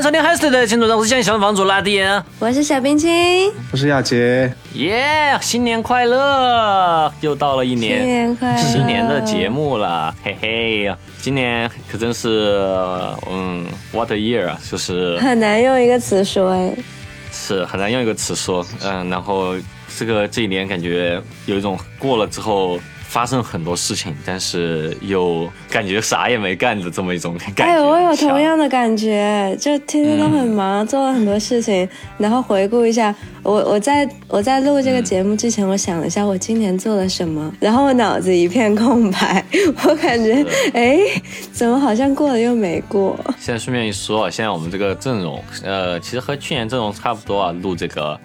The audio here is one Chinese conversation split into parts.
迎收听 Hasty 的青组长，我是现在小房主拉蒂恩。我是小冰清，我是亚杰，耶新年快乐！又到了一年新年年快乐！新年的节目了，嘿嘿，今年可真是，嗯，what a year 啊，就是很难用一个词说哎，是很难用一个词说，嗯，然后这个这一年感觉有一种过了之后发生很多事情，但是又感觉啥也没干的这么一种感觉。哎，我有同样的感觉，就天天都很忙，做了很多事情，然后回顾一下，我我在我在录这个节目之前，我想了一下我今年做了什么，然后我脑子一片空白，我感觉哎，怎么好像过了又没过？现在顺便一说啊，现在我们这个阵容，呃，其实和去年阵容差不多啊，录这个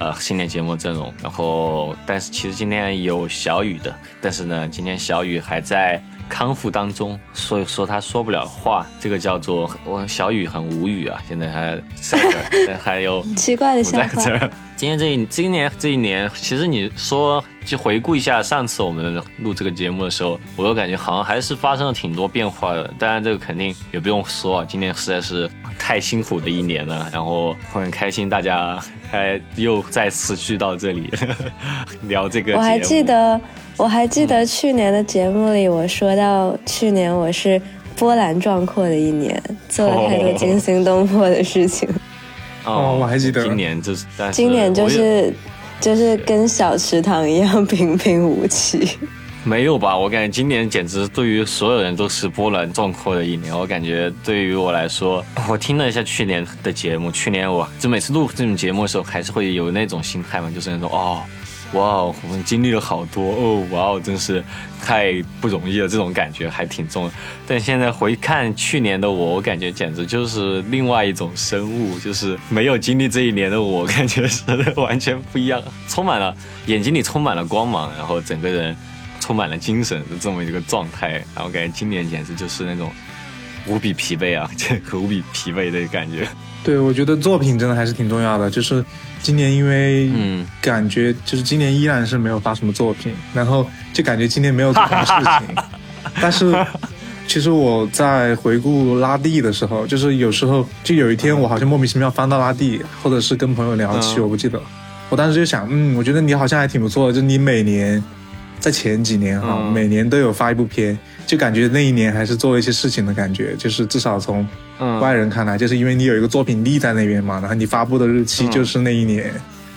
呃新年节目阵容。然后，但是其实今天有小雨的，但是呢，今天小雨还在康复当中，所以说他说不了话。这个叫做我小雨很无语啊，现在还在这儿，还有奇怪的不在想法这。儿。今天这一今年这一年，其实你说就回顾一下上次我们录这个节目的时候，我又感觉好像还是发生了挺多变化的。当然，这个肯定也不用说啊，今年实在是太辛苦的一年了。然后很开心大家还又再次聚到这里聊这个节目。我还记得，我还记得去年的节目里，我说到去年我是波澜壮阔的一年，做了太多惊心动魄的事情。哦我还记得今年就是，但是今年就是就是跟小池塘一样平平无奇。没有吧？我感觉今年简直对于所有人都是波澜壮阔的一年。我感觉对于我来说，我听了一下去年的节目，去年我就每次录这种节目的时候，还是会有那种心态嘛，就是那种哦，哇哦，我们经历了好多哦，哇哦，真是太不容易了，这种感觉还挺重。但现在回看去年的我，我感觉简直就是另外一种生物，就是没有经历这一年的我，感觉是完全不一样，充满了眼睛里充满了光芒，然后整个人。充满了精神的这么一个状态，然后感觉今年简直就是那种无比疲惫啊，这个无比疲惫的感觉。对我觉得作品真的还是挺重要的。就是今年因为嗯感觉就是今年依然是没有发什么作品，然后就感觉今年没有做什么事情。但是 其实我在回顾拉蒂的时候，就是有时候就有一天我好像莫名其妙翻到拉蒂，或者是跟朋友聊起，嗯我不记得。我当时就想，嗯，我觉得你好像还挺不错的，就你每年在前几年哈，嗯每年都有发一部片，就感觉那一年还是做了一些事情的感觉，就是至少从嗯外人看来，就是因为你有一个作品立在那边嘛，然后你发布的日期就是那一年，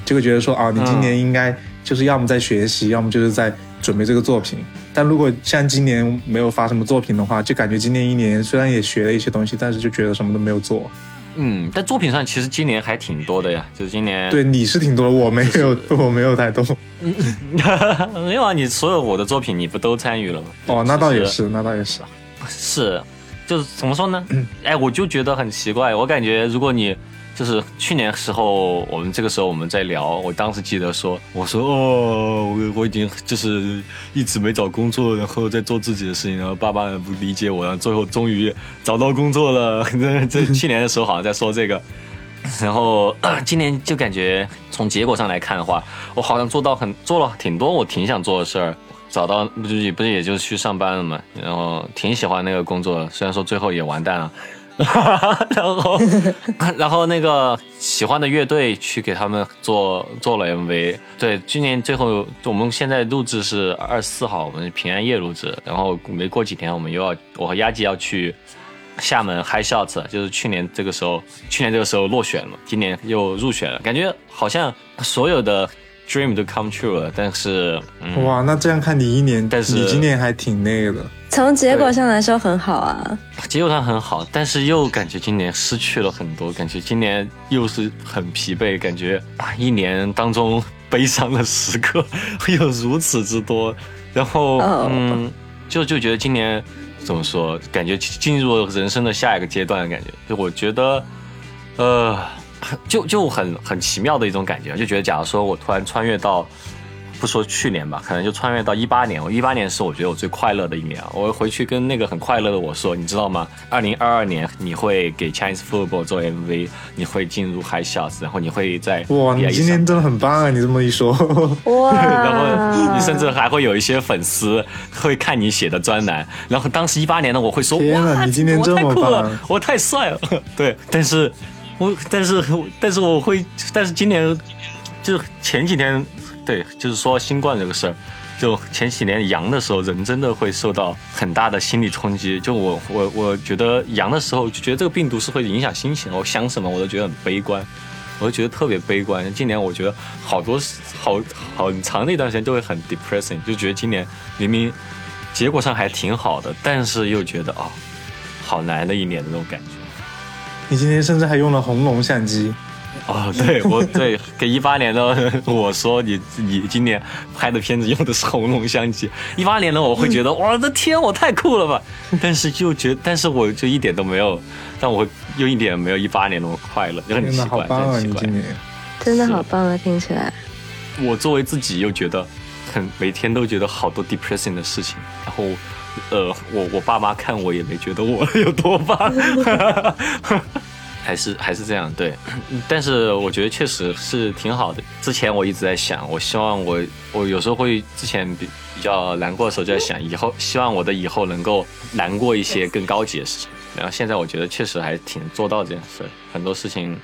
就会觉得说啊，你今年应该就是要么在学习，要么就是在准备这个作品。但如果像今年没有发什么作品的话，就感觉今年一年虽然也学了一些东西，但是就觉得什么都没有做。嗯，但作品上其实今年还挺多的呀，就是今年对，你是挺多，我没有，我没有太多。没有啊，你所有我的作品你不都参与了吗？哦，那倒也是，那倒也是。是，就是怎么说呢？哎，我就觉得很奇怪，我感觉如果你就是去年时候，我们这个时候我们在聊，我当时记得说，我说哦，我我已经就是一直没找工作，然后在做自己的事情，然后爸爸不理解我，然后最后终于找到工作了。这这 去年的时候好像在说这个。然后、今年就感觉从结果上来看的话，我好像做到很做了挺多我挺想做的事儿，找到不就也不是也就是去上班了嘛，然后挺喜欢那个工作，虽然说最后也完蛋了。然后，然后那个喜欢的乐队去给他们做做了 MV。对，今年最后我们现在录制是二十四号，我们平安夜录制。然后没过几天，我们又要我和丫姐要去厦门 High Shots，就是去年这个时候，去年这个时候落选了，今年又入选了，感觉好像所有的 dream 都 come true 了。但是，嗯，哇，那这样看你一年，但是你今年还挺那个的。从结果上来说很好啊，结果上很好，但是又感觉今年失去了很多，感觉今年又是很疲惫，感觉啊，一年当中悲伤的时刻会有如此之多，然后、哦嗯，就就觉得今年怎么说，感觉进入人生的下一个阶段的感觉，就我觉得，呃，就就很很奇妙的一种感觉，就觉得假如说我突然穿越到。不说去年吧，可能就穿越到一八年。我一八年是我觉得我最快乐的一年啊！我回去跟那个很快乐的我说，你知道吗？二零二二年你会给 Chinese Football 做 MV，你会进入 High Shots，然后你会在哇，你今天真的很棒啊！你这么一说，哇，然后你甚至还会有一些粉丝会看你写的专栏。然后当时一八年呢我会说，天哇，你今天这么棒，我太帅了。对，但是我但是但是我会，但是今年就是前几天。对，就是说新冠这个事儿，就前几年阳的时候，人真的会受到很大的心理冲击。就我我我觉得阳的时候，就觉得这个病毒是会影响心情，我想什么我都觉得很悲观，我就觉得特别悲观。今年我觉得好多好好长的一段时间都会很 depressing，就觉得今年明明结果上还挺好的，但是又觉得哦，好难的一年那种感觉。你今天甚至还用了红龙相机。哦，对，我对给一八年的我说，你你今年拍的片子用的是红龙相机。一八年的我会觉得，我的天，我太酷了吧！但是就觉，但是我就一点都没有，但我又一点没有一八年那么快乐，就很奇怪，很奇怪。真的好棒啊，听起来。我作为自己又觉得很每天都觉得好多 depressing 的事情，然后呃，我我爸妈看我也没觉得我 有多棒。还是还是这样对，但是我觉得确实是挺好的。之前我一直在想，我希望我我有时候会之前比比较难过的时候就在想，以后希望我的以后能够难过一些更高级的事情。然后现在我觉得确实还挺做到这件事，很多事情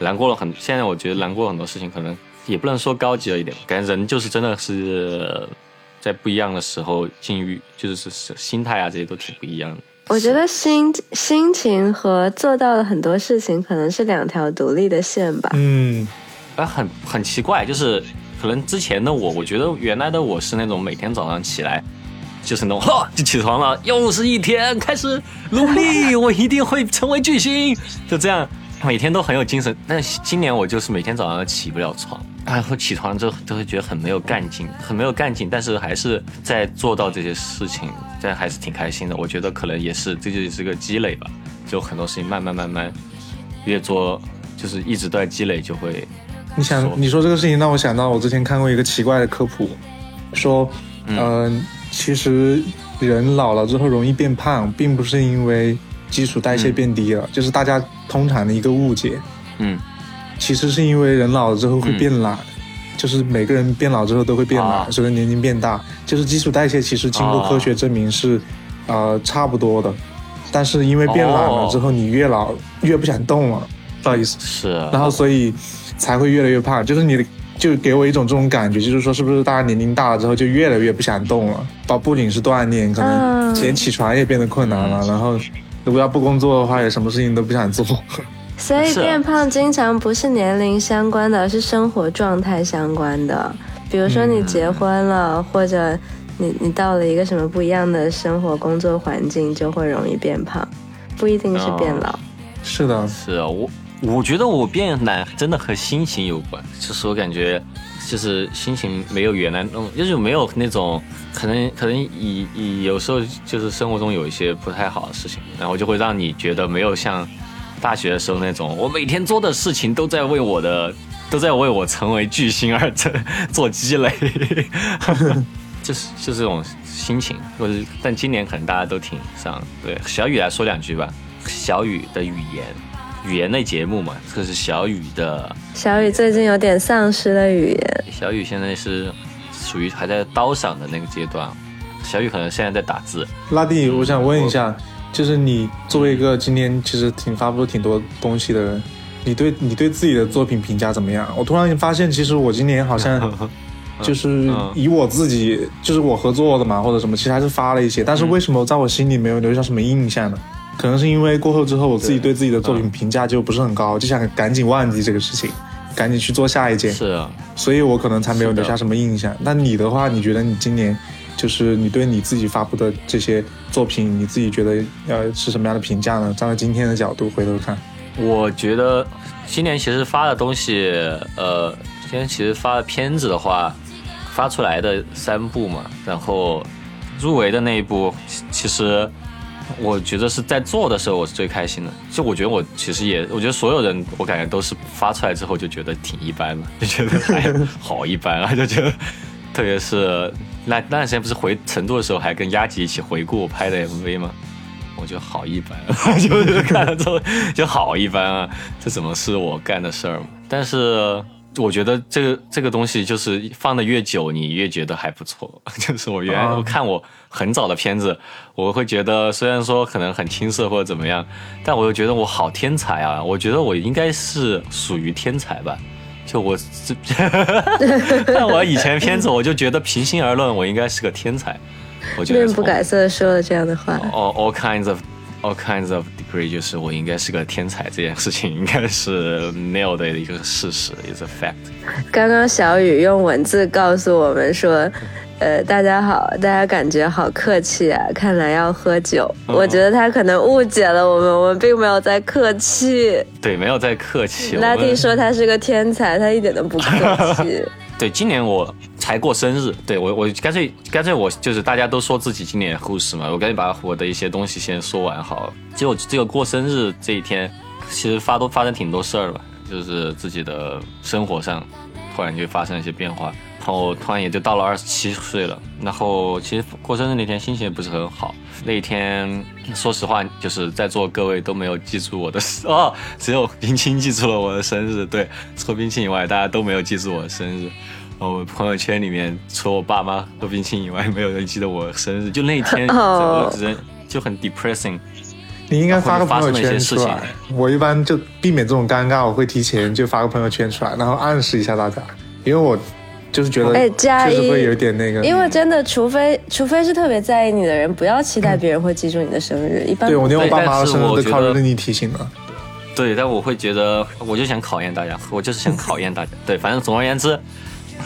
难过了很。现在我觉得难过很多事情可能也不能说高级了一点，感觉人就是真的是在不一样的时候境遇，就是是心态啊这些都挺不一样的。我觉得心心情和做到的很多事情可能是两条独立的线吧。嗯，啊，很很奇怪，就是可能之前的我，我觉得原来的我是那种每天早上起来就是那种哈就起床了，又是一天开始努力，我一定会成为巨星，就这样每天都很有精神。但今年我就是每天早上起不了床。然后起床之后都会觉得很没有干劲，很没有干劲，但是还是在做到这些事情，这还是挺开心的。我觉得可能也是，这就是个积累吧。就很多事情慢慢慢慢越做，就是一直都在积累，就会。你想你说这个事情让我想到，我之前看过一个奇怪的科普，说，嗯，其实人老了之后容易变胖，并不是因为基础代谢变低了，就是大家通常的一个误解。嗯。其实是因为人老了之后会变懒，就是每个人变老之后都会变懒，随着年龄变大，就是基础代谢其实经过科学证明是，呃，差不多的。但是因为变懒了之后，你越老越不想动了，不好意思。是。然后所以才会越来越胖，就是你就给我一种这种感觉，就是说是不是大家年龄大了之后就越来越不想动了？不不仅是锻炼，可能连起床也变得困难了。然后如果要不工作的话，也什么事情都不想做。所以变胖经常不是年龄相关的，是生活状态相关的。比如说你结婚了，或者你你到了一个什么不一样的生活工作环境，就会容易变胖，不一定是变老。是的，是啊，我我觉得我变懒真的和心情有关，就是我感觉就是心情没有原来那种，就是没有那种可能可能以以有时候就是生活中有一些不太好的事情，然后就会让你觉得没有像。大学的时候那种，我每天做的事情都在为我的，都在为我成为巨星而做做积累，就是就是这种心情。或者，但今年可能大家都挺上。对，小雨来说两句吧。小雨的语言，语言类节目嘛，这是小雨的。小雨最近有点丧失了语言。小雨现在是属于还在刀赏的那个阶段。小雨可能现在在打字。拉蒂，我想问一下。就是你作为一个今年其实挺发布挺多东西的人，你对你对自己的作品评价怎么样？我突然发现，其实我今年好像 就是以我自己，就是我合作的嘛，或者什么，其实还是发了一些。但是为什么在我心里没有留下什么印象呢？可能是因为过后之后，我自己对自己的作品评价就不是很高，就想赶紧忘记这个事情，赶紧去做下一件。是啊，所以我可能才没有留下什么印象。那你的话，你觉得你今年？就是你对你自己发布的这些作品，你自己觉得呃是什么样的评价呢？站在今天的角度回头看，我觉得今年其实发的东西，呃，今年其实发的片子的话，发出来的三部嘛，然后入围的那一部，其实我觉得是在做的时候我是最开心的。就我觉得我其实也，我觉得所有人我感觉都是发出来之后就觉得挺一般的，就觉得还好一般啊，就觉得，特别是那那段时间不是回成都的时候，还跟丫吉一起回顾我拍的 MV 吗？我觉得好一般，就是看了之后就好一般啊，这怎么是我干的事儿嘛？但是我觉得这个这个东西就是放的越久，你越觉得还不错。就是我原来啊我看我很早的片子，我会觉得虽然说可能很青涩或者怎么样，但我又觉得我好天才啊！我觉得我应该是属于天才吧。就我这看 我以前片子，我就觉得平心而论，我应该是个天才。我觉得面不改色的说了这样的话。all all kinds of all kinds of degree，就是我应该是个天才这件事情，应该是 nailed 的一个事实，is a fact。刚刚小雨用文字告诉我们说，呃，大家好，大家感觉好客气啊，看来要喝酒。嗯我觉得他可能误解了我们，我们并没有在客气。对，没有在客气。拉蒂说他是个天才，他一点都不客气。对，今年我才过生日，对我我干脆干脆我就是大家都说自己今年护士嘛，我赶紧把我的一些东西先说完好了。结果这个过生日这一天，其实发都发生挺多事儿吧，就是自己的生活上突然就发生了一些变化，然后突然也就到了二十七岁了。然后其实过生日那天心情也不是很好，那一天说实话就是在座各位都没有记住我的 哦，只有冰清记住了我的生日。对，除了冰清以外，大家都没有记住我的生日。我朋友圈里面，除了我爸妈和冰清以外，没有人记得我生日。就那一天，整哦个人就很 depressing。你应该发个朋友圈出来。我一般就避免这种尴尬，我会提前就发个朋友圈出来，然后暗示一下大家，因为我就是觉得哎加一确实会有点那个。因为真的，除非除非是特别在意你的人，不要期待别人会记住你的生日。一般对我连我爸妈的生日都靠着你提醒了。对，但我会觉得，我就想考验大家，我就是想考验大家。对，反正总而言之，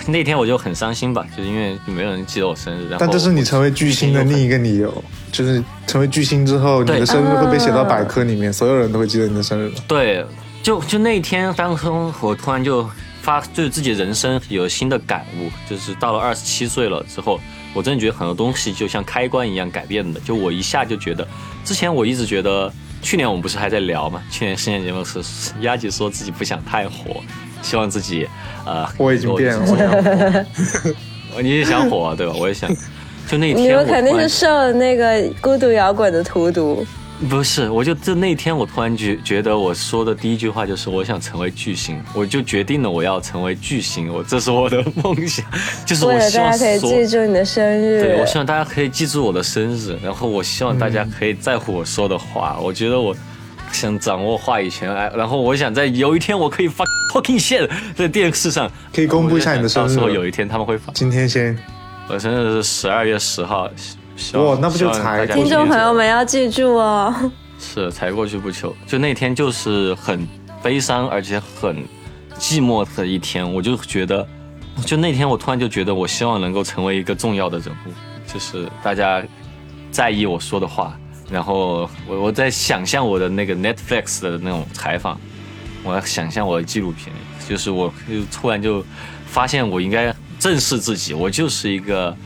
那天我就很伤心吧，就是因为没有人记得我生日。然后但这是你成为巨星的另一个理由，就是成为巨星之后，你的生日会被写到啊百科里面，所有人都会记得你的生日。对，就就那天当中，我突然就发，对自己人生有新的感悟，就是到了二十七岁了之后，我真的觉得很多东西就像开关一样改变的。就我一下就觉得，之前我一直觉得，去年我们不是还在聊嘛？去年深夜节目是丫姐说自己不想太火，希望自己呃，我已经变了你也想 火 对吧？我也想。就那你天你们肯定是受了那个孤独摇滚的荼毒。不是，我就就那天我突然觉觉得我说的第一句话就是我想成为巨星，我就决定了我要成为巨星，我这是我的梦想，就是我希望大家可以记住你的生日。对我希望大家可以记住我的生日，然后我希望大家可以在乎我说的话，我觉得我想掌握话语权，哎，然后我想在有一天我可以发 fucking shit 在电视上可以公布一下你的生日到时候有一天他们会发，今天先，我生日是十二月十号，哇那不就才听众朋友们要记住哦。是才过去不久，就那天就是很悲伤而且很寂寞的一天，我就觉得，就那天我突然就觉得，我希望能够成为一个重要的人物，就是大家在意我说的话，然后我我在想象我的那个 Netflix 的那种采访，我要想象我的纪录片，就是我就突然就发现我应该正视自己，我就是一个。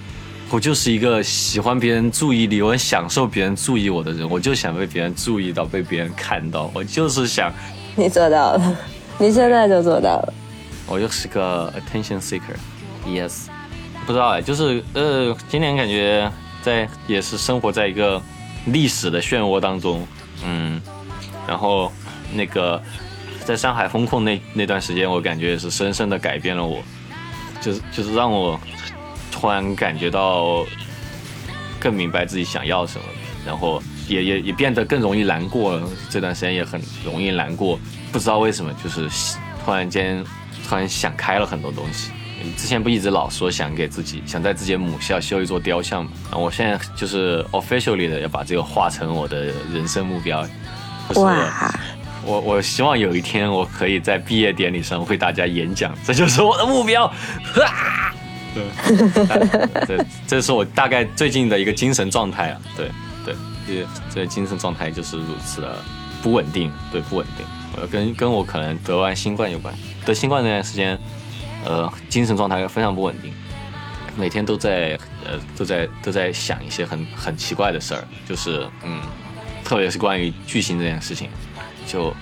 我就是一个喜欢别人注意力，我很享受别人注意我的人，我就想被别人注意到，被别人看到，我就是想，你做到了，你现在就做到了。我就是个 attention seeker，yes，不知道哎，就是呃，今年感觉在也是生活在一个历史的漩涡当中，嗯，然后那个在上海封控那那段时间，我感觉也是深深的改变了我，就是就是让我突然感觉到更明白自己想要什么，然后也也也变得更容易难过了。这段时间也很容易难过，不知道为什么，就是突然间突然想开了很多东西。之前不一直老说想给自己想在自己的母校修一座雕像嘛？啊，我现在就是 officially 的要把这个画成我的人生目标。哇，我我希望有一天我可以在毕业典礼上为大家演讲，这就是我的目标。啊对，这这是我大概最近的一个精神状态啊。对对，这这精神状态就是如此的不稳定，对不稳定。呃，跟跟我可能得完新冠有关。得新冠那段时间，呃，精神状态非常不稳定，每天都在呃都在都在想一些很很奇怪的事儿，就是嗯，特别是关于巨星这件事情，就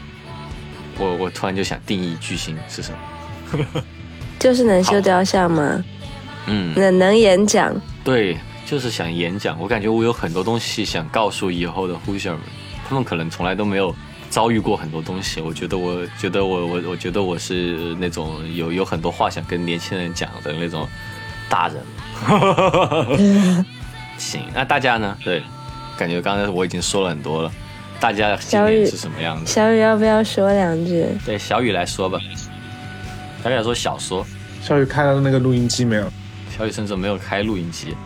我我突然就想定义巨星是什么。就是能修雕像吗？嗯，能能演讲？对，就是想演讲。我感觉我有很多东西想告诉以后的 Hoosier 们，他们可能从来都没有遭遇过很多东西。我觉得，我觉得我我我觉得我是那种有有很多话想跟年轻人讲的那种大人。行，那大家呢？对，感觉刚才我已经说了很多了。大家今小雨年是什么样子？小雨要不要说两句？对，小雨来说吧。小雨来说小说，小雨开了那个录音机没有？小雨甚至没有开录音机。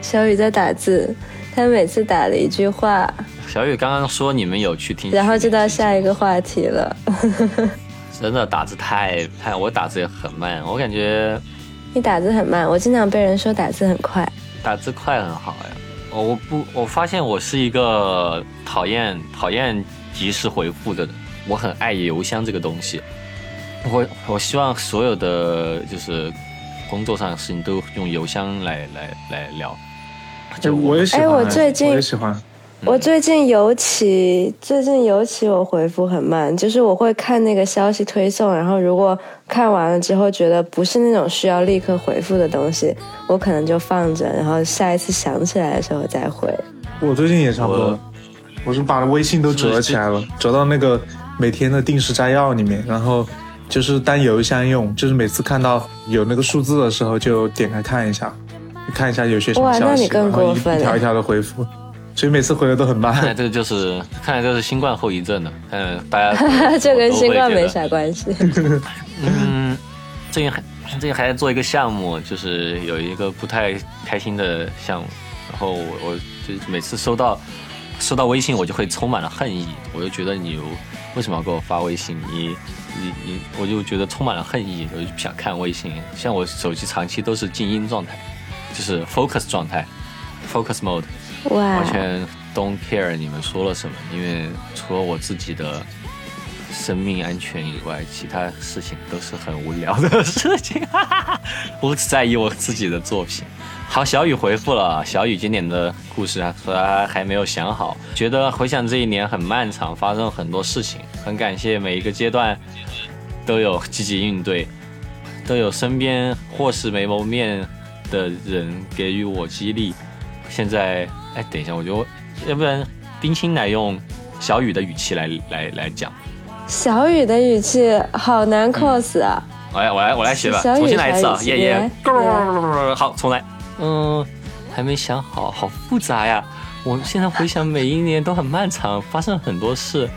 小雨在打字，他每次打了一句话，小雨刚刚说你们有去听，然后就到下一个话题了。真的打字太太，我打字也很慢，我感觉你打字很慢，我经常被人说打字很快。打字快很好呀。我我不我发现我是一个讨厌讨厌及时回复的人，我很爱邮箱这个东西。我我希望所有的就是工作上的事情都用邮箱来来来聊。就，我也喜欢。哎我最近我也喜欢。我最近尤其最近尤其我回复很慢，就是我会看那个消息推送，然后如果看完了之后觉得不是那种需要立刻回复的东西，我可能就放着，然后下一次想起来的时候再回。我最近也差不多我，我是把微信都折起来了，折到那个每天的定时摘要里面，然后就是当邮箱用，就是每次看到有那个数字的时候就点开看一下，看一下有些什么哇消息，那你更然后过分了一一条一条的回复，所以每次回的都很看来慢。这个就是看来这是新冠后遗症了。嗯，大家 这跟新冠没啥关系。嗯，最近还最近还在做一个项目，就是有一个不太开心的项目，然后我我就每次收到收到微信，我就会充满了恨意，我就觉得你为什么要给我发微信？你你你，我就觉得充满了恨意，我就不想看微信。像我手机长期都是静音状态，就是 focus 状态，focus mode。完，全 don't care 你们说了什么，因为除了我自己的生命安全以外，其他事情都是很无聊的事情。我只在意我自己的作品。好，小雨回复了，小雨今年的故事啊，说他还没有想好，觉得回想这一年很漫长，发生很多事情，很感谢每一个阶段都有积极应对，都有身边或是没谋面的人给予我激励。现在，哎，等一下，我就要不然冰清来用小雨的语气来来来讲。小雨的语气好难 cos 啊！我来，我来，我来学吧，重新来一次啊！耶耶你来，好，重来。嗯，还没想好，好复杂呀。我现在回想，每一年都很漫长，发生很多事。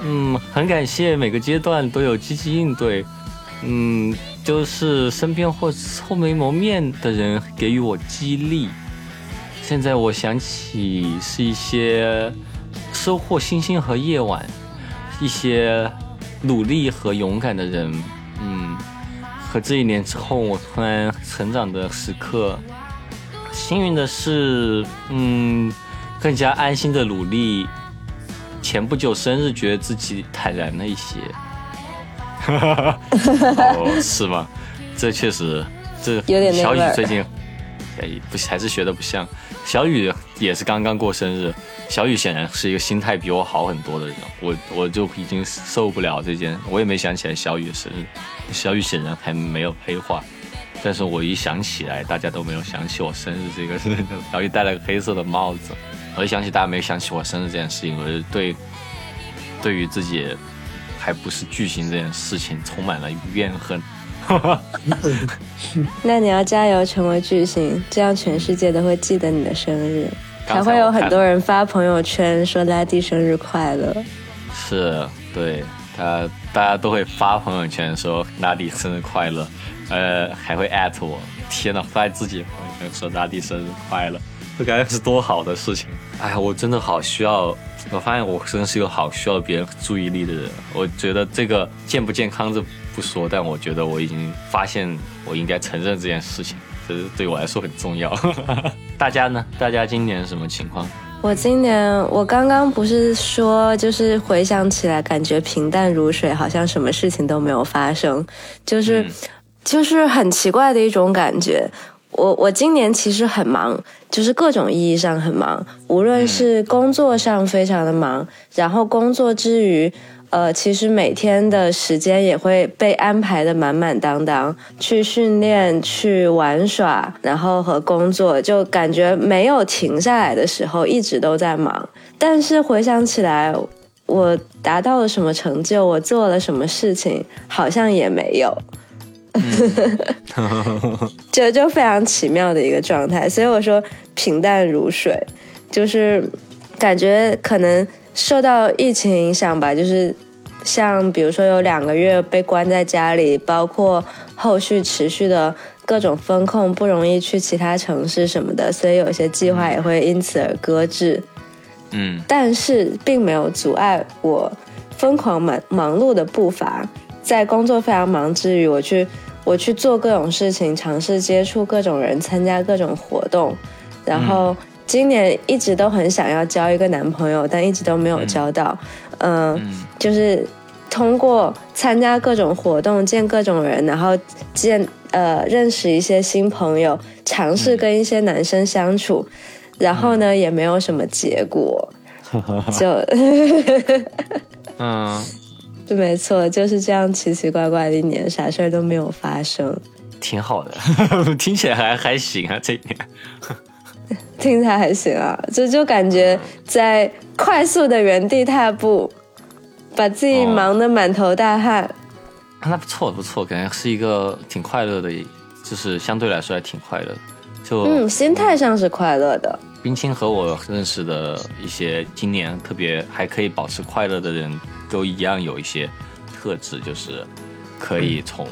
嗯，很感谢每个阶段都有积极应对。嗯，就是身边或臭眉谋面的人给予我激励。现在我想起是一些收获星星和夜晚，一些努力和勇敢的人，嗯，和这一年之后我突然成长的时刻。幸运的是，嗯，更加安心的努力。前不久生日，觉得自己坦然了一些。哦，是吗？这确实，这有点小雨最近，哎，不还是学的不像。小雨也是刚刚过生日，小雨显然是一个心态比我好很多的人，我我就已经受不了这件，我也没想起来小雨的生日，小雨显然还没有黑化，但是我一想起来，大家都没有想起我生日这个事，小雨戴了个黑色的帽子，我一想起大家没想起我生日这件事情，我就对对于自己还不是巨星这件事情充满了怨恨。那你要加油成为巨星，这样全世界都会记得你的生日，刚才才会有很多人发朋友圈说拉蒂生日快乐。是对他，大家都会发朋友圈说拉蒂生日快乐，呃，还会艾特我。天呐，发自己朋友圈说拉蒂生日快乐，这该是多好的事情！哎呀，我真的好需要，我发现我真的是一个好需要别人注意力的人。我觉得这个健不健康这不说，但我觉得我已经发现我应该承认这件事情，这是对我来说很重要。大家呢？大家今年什么情况？我今年，我刚刚不是说，就是回想起来感觉平淡如水，好像什么事情都没有发生，就是、嗯就是很奇怪的一种感觉。我我今年其实很忙，就是各种意义上很忙，无论是工作上非常的忙，然后工作之余，呃，其实每天的时间也会被安排的满满当当，去训练、去玩耍，然后和工作，就感觉没有停下来的时候，一直都在忙。但是回想起来，我达到了什么成就，我做了什么事情，好像也没有。就就非常奇妙的一个状态，所以我说平淡如水，就是感觉可能受到疫情影响吧，就是像比如说有两个月被关在家里，包括后续持续的各种风控，不容易去其他城市什么的，所以有些计划也会因此而搁置。嗯，但是并没有阻碍我疯狂忙忙碌的步伐，在工作非常忙之余，我去。我去做各种事情，尝试接触各种人，参加各种活动。然后今年一直都很想要交一个男朋友，但一直都没有交到。嗯，就是通过参加各种活动，见各种人，然后见呃认识一些新朋友，尝试跟一些男生相处，然后呢也没有什么结果，就嗯。没错，就是这样奇奇怪怪的一年，啥事儿都没有发生，挺好的，听起来还还行啊，这一年，听起来还行啊，就就感觉在快速的原地踏步，把自己忙得满头大汗，那不错不错，感觉是一个挺快乐的，就是相对来说还挺快乐，就嗯，心态上是快乐的。冰清和我认识的一些今年特别还可以保持快乐的人。都一样有一些特质，就是可以从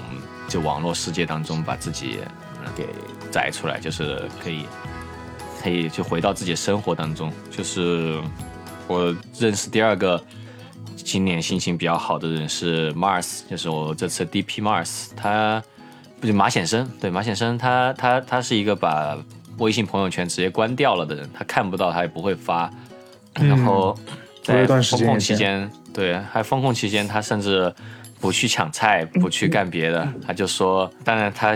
就网络世界当中把自己给摘出来，就是可以可以就回到自己生活当中。就是我认识第二个今年心情比较好的人是 Mars，就是我这次 DP Mars，他不就马显生？对，马显生，他他他是一个把微信朋友圈直接关掉了的人，他看不到，他也不会发，然后在封控期间。对，还封控期间，他甚至不去抢菜，不去干别的，他就说，当然他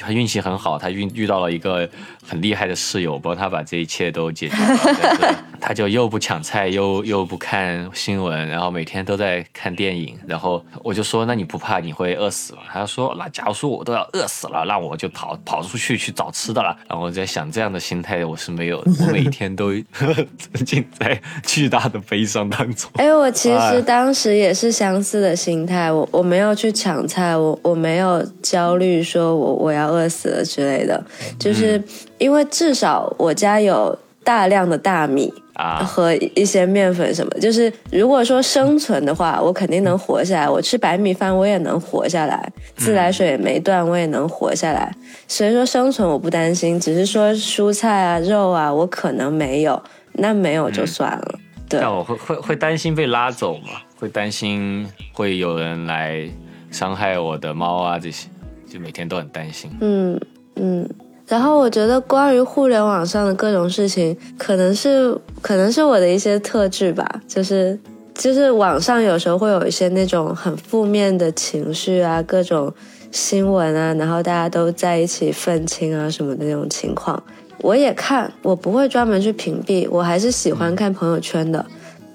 他运气很好，他遇遇到了一个很厉害的室友，帮他把这一切都解决了。他就又不抢菜，又又不看新闻，然后每天都在看电影。然后我就说，那你不怕你会饿死吗？他说，那假如说我都要饿死了，那我就跑跑出去去找吃的了。然后我在想，这样的心态我是没有，我每天都沉浸在巨大的悲伤当中。哎，我其实当时也是相似的心态，我我没有去抢菜，我我没有焦虑说我我要饿死了之类的，就是因为至少我家有大量的大米啊。和一些面粉什么，就是如果说生存的话，我肯定能活下来。我吃白米饭，我也能活下来。自来水也没断，我也能活下来。所以说生存我不担心，只是说蔬菜啊、肉啊，我可能没有，那没有就算了。对，但我会会会担心被拉走嘛？会担心会有人来伤害我的猫啊这些，就每天都很担心。嗯嗯。然后我觉得，关于互联网上的各种事情，可能是可能是我的一些特质吧，就是就是网上有时候会有一些那种很负面的情绪啊，各种新闻啊，然后大家都在一起愤青啊什么的那种情况，我也看，我不会专门去屏蔽，我还是喜欢看朋友圈的，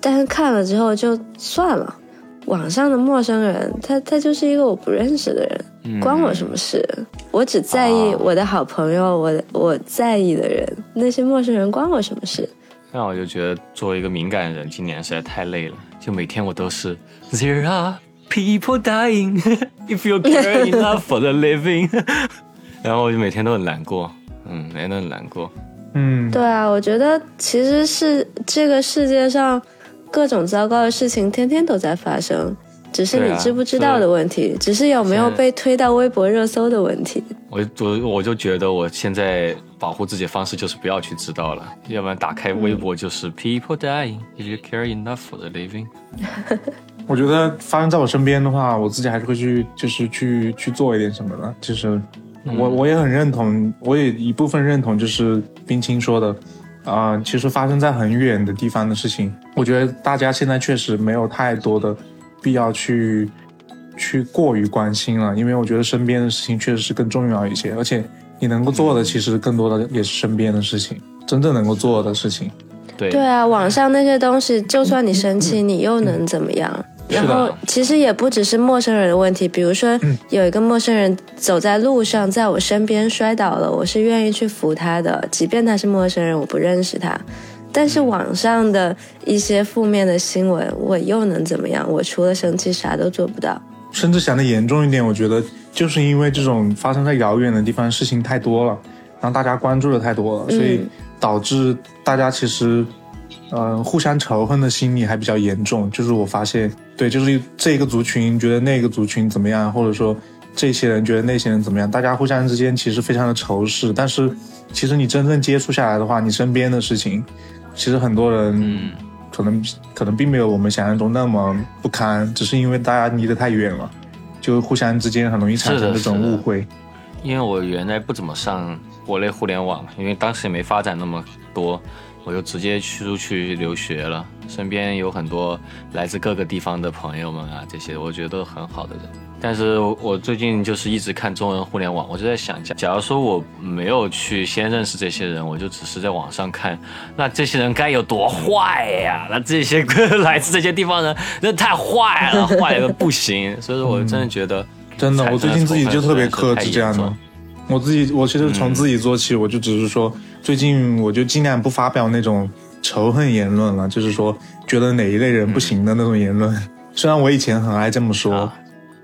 但是看了之后就算了。网上的陌生人，他他就是一个我不认识的人，关我什么事？我只在意我的好朋友，我我在意的人，那些陌生人关我什么事？那我就觉得，作为一个敏感人，今年实在太累了，就每天我都是 There are people dying if you care enough for the living，然后我就每天都很难过，嗯，每天都很难过，嗯，对啊，我觉得其实是这个世界上。各种糟糕的事情天天都在发生，只是你知不知道的问题，只是有没有被推到微博热搜的问题。我我我就觉得我现在保护自己的方式就是不要去知道了，要不然打开微博就是 people dying if you care enough for the living。我觉得发生在我身边的话，我自己还是会去，就是去去做一点什么的。就是我我也很认同，我也一部分认同，就是冰清说的。啊，其实发生在很远的地方的事情，我觉得大家现在确实没有太多的必要去去过于关心了，因为我觉得身边的事情确实是更重要一些。而且你能够做的其实更多的也是身边的事情，真正能够做的事情。对对啊，网上那些东西，就算你生气，你又能怎么样？然后其实也不只是陌生人的问题，比如说有一个陌生人走在路上，在我身边摔倒了，我是愿意去扶他的，即便他是陌生人，我不认识他。但是网上的一些负面的新闻，我又能怎么样？我除了生气，啥都做不到。甚至想的严重一点，我觉得就是因为这种发生在遥远的地方事情太多了，然后大家关注的太多了，所以导致大家其实，嗯、互相仇恨的心理还比较严重。就是我发现，对，就是这个族群觉得那个族群怎么样，或者说这些人觉得那些人怎么样，大家互相之间其实非常的仇视。但是其实你真正接触下来的话，你身边的事情，其实很多人。嗯，可能可能并没有我们想象中那么不堪，只是因为大家离得太远了，就互相之间很容易产生这种误会。因为我原来不怎么上国内互联网，因为当时也没发展那么多，我就直接出去留学了。身边有很多来自各个地方的朋友们啊，这些我觉得都很好的人。但是我最近就是一直看中文互联网，我就在想，假假如说我没有去先认识这些人，我就只是在网上看，那这些人该有多坏呀？那这些 来自这些地方人，那太坏了，坏的不行。所以说我真的觉得。真的，我最近自己就特别克制这样的。我自己，我其实从自己做起，我就只是说，最近我就尽量不发表那种仇恨言论了，就是说觉得哪一类人不行的那种言论。虽然我以前很爱这么说，啊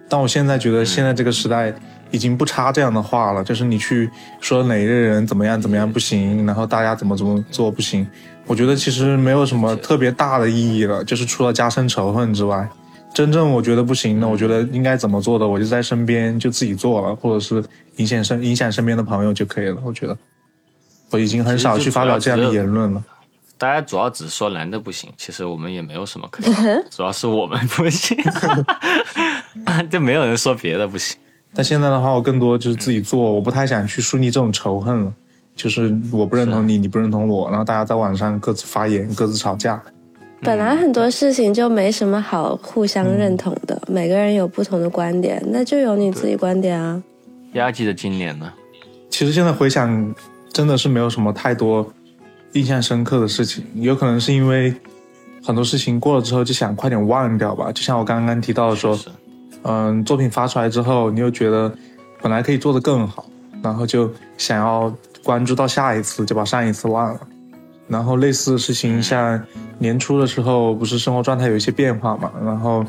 但我现在觉得现在这个时代已经不差这样的话了，就是你去说哪一类人怎么样怎么样不行，然后大家怎么怎么做不行，我觉得其实没有什么特别大的意义了，就是除了加深仇恨之外。真正我觉得不行的，我觉得应该怎么做的，我就在身边就自己做了，或者是影响身影响身边的朋友就可以了。我觉得我已经很少去发表这样的言论了。大家主要只是说男的不行，其实我们也没有什么可以，主要是我们不行，就没有人说别的不行。但现在的话，我更多就是自己做，我不太想去树立这种仇恨了。就是我不认同你，你不认同我，然后大家在网上各自发言，各自吵架。本来很多事情就没什么好互相认同的，每个人有不同的观点，那就有你自己观点啊。压记的今年呢？其实现在回想，真的是没有什么太多印象深刻的事情，有可能是因为很多事情过了之后就想快点忘掉吧。就像我刚刚提到的说，嗯，作品发出来之后，你又觉得本来可以做得更好，然后就想要关注到下一次，就把上一次忘了。然后类似的事情，像年初的时候，不是生活状态有一些变化嘛，然后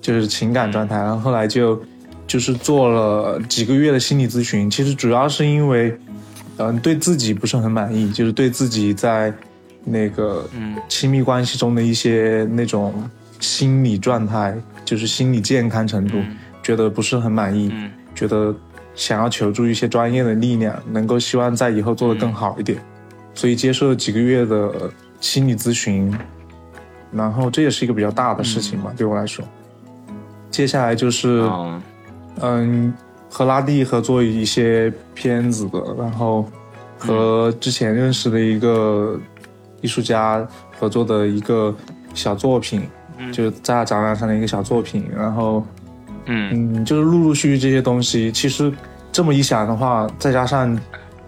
就是情感状态，然后后来就就是做了几个月的心理咨询，其实主要是因为，嗯、对自己不是很满意，就是对自己在那个嗯。亲密关系中的一些那种心理状态，就是心理健康程度，嗯。觉得不是很满意，嗯。觉得想要求助一些专业的力量，能够希望在以后做得更好一点，所以接受了几个月的心理咨询，然后这也是一个比较大的事情嘛，对我来说。接下来就是嗯。嗯，和拉蒂合作一些片子的，然后和之前认识的一个艺术家合作的一个小作品，就是在他展览上的一个小作品，然后嗯。嗯，就是陆陆续续这些东西，其实这么一想的话，再加上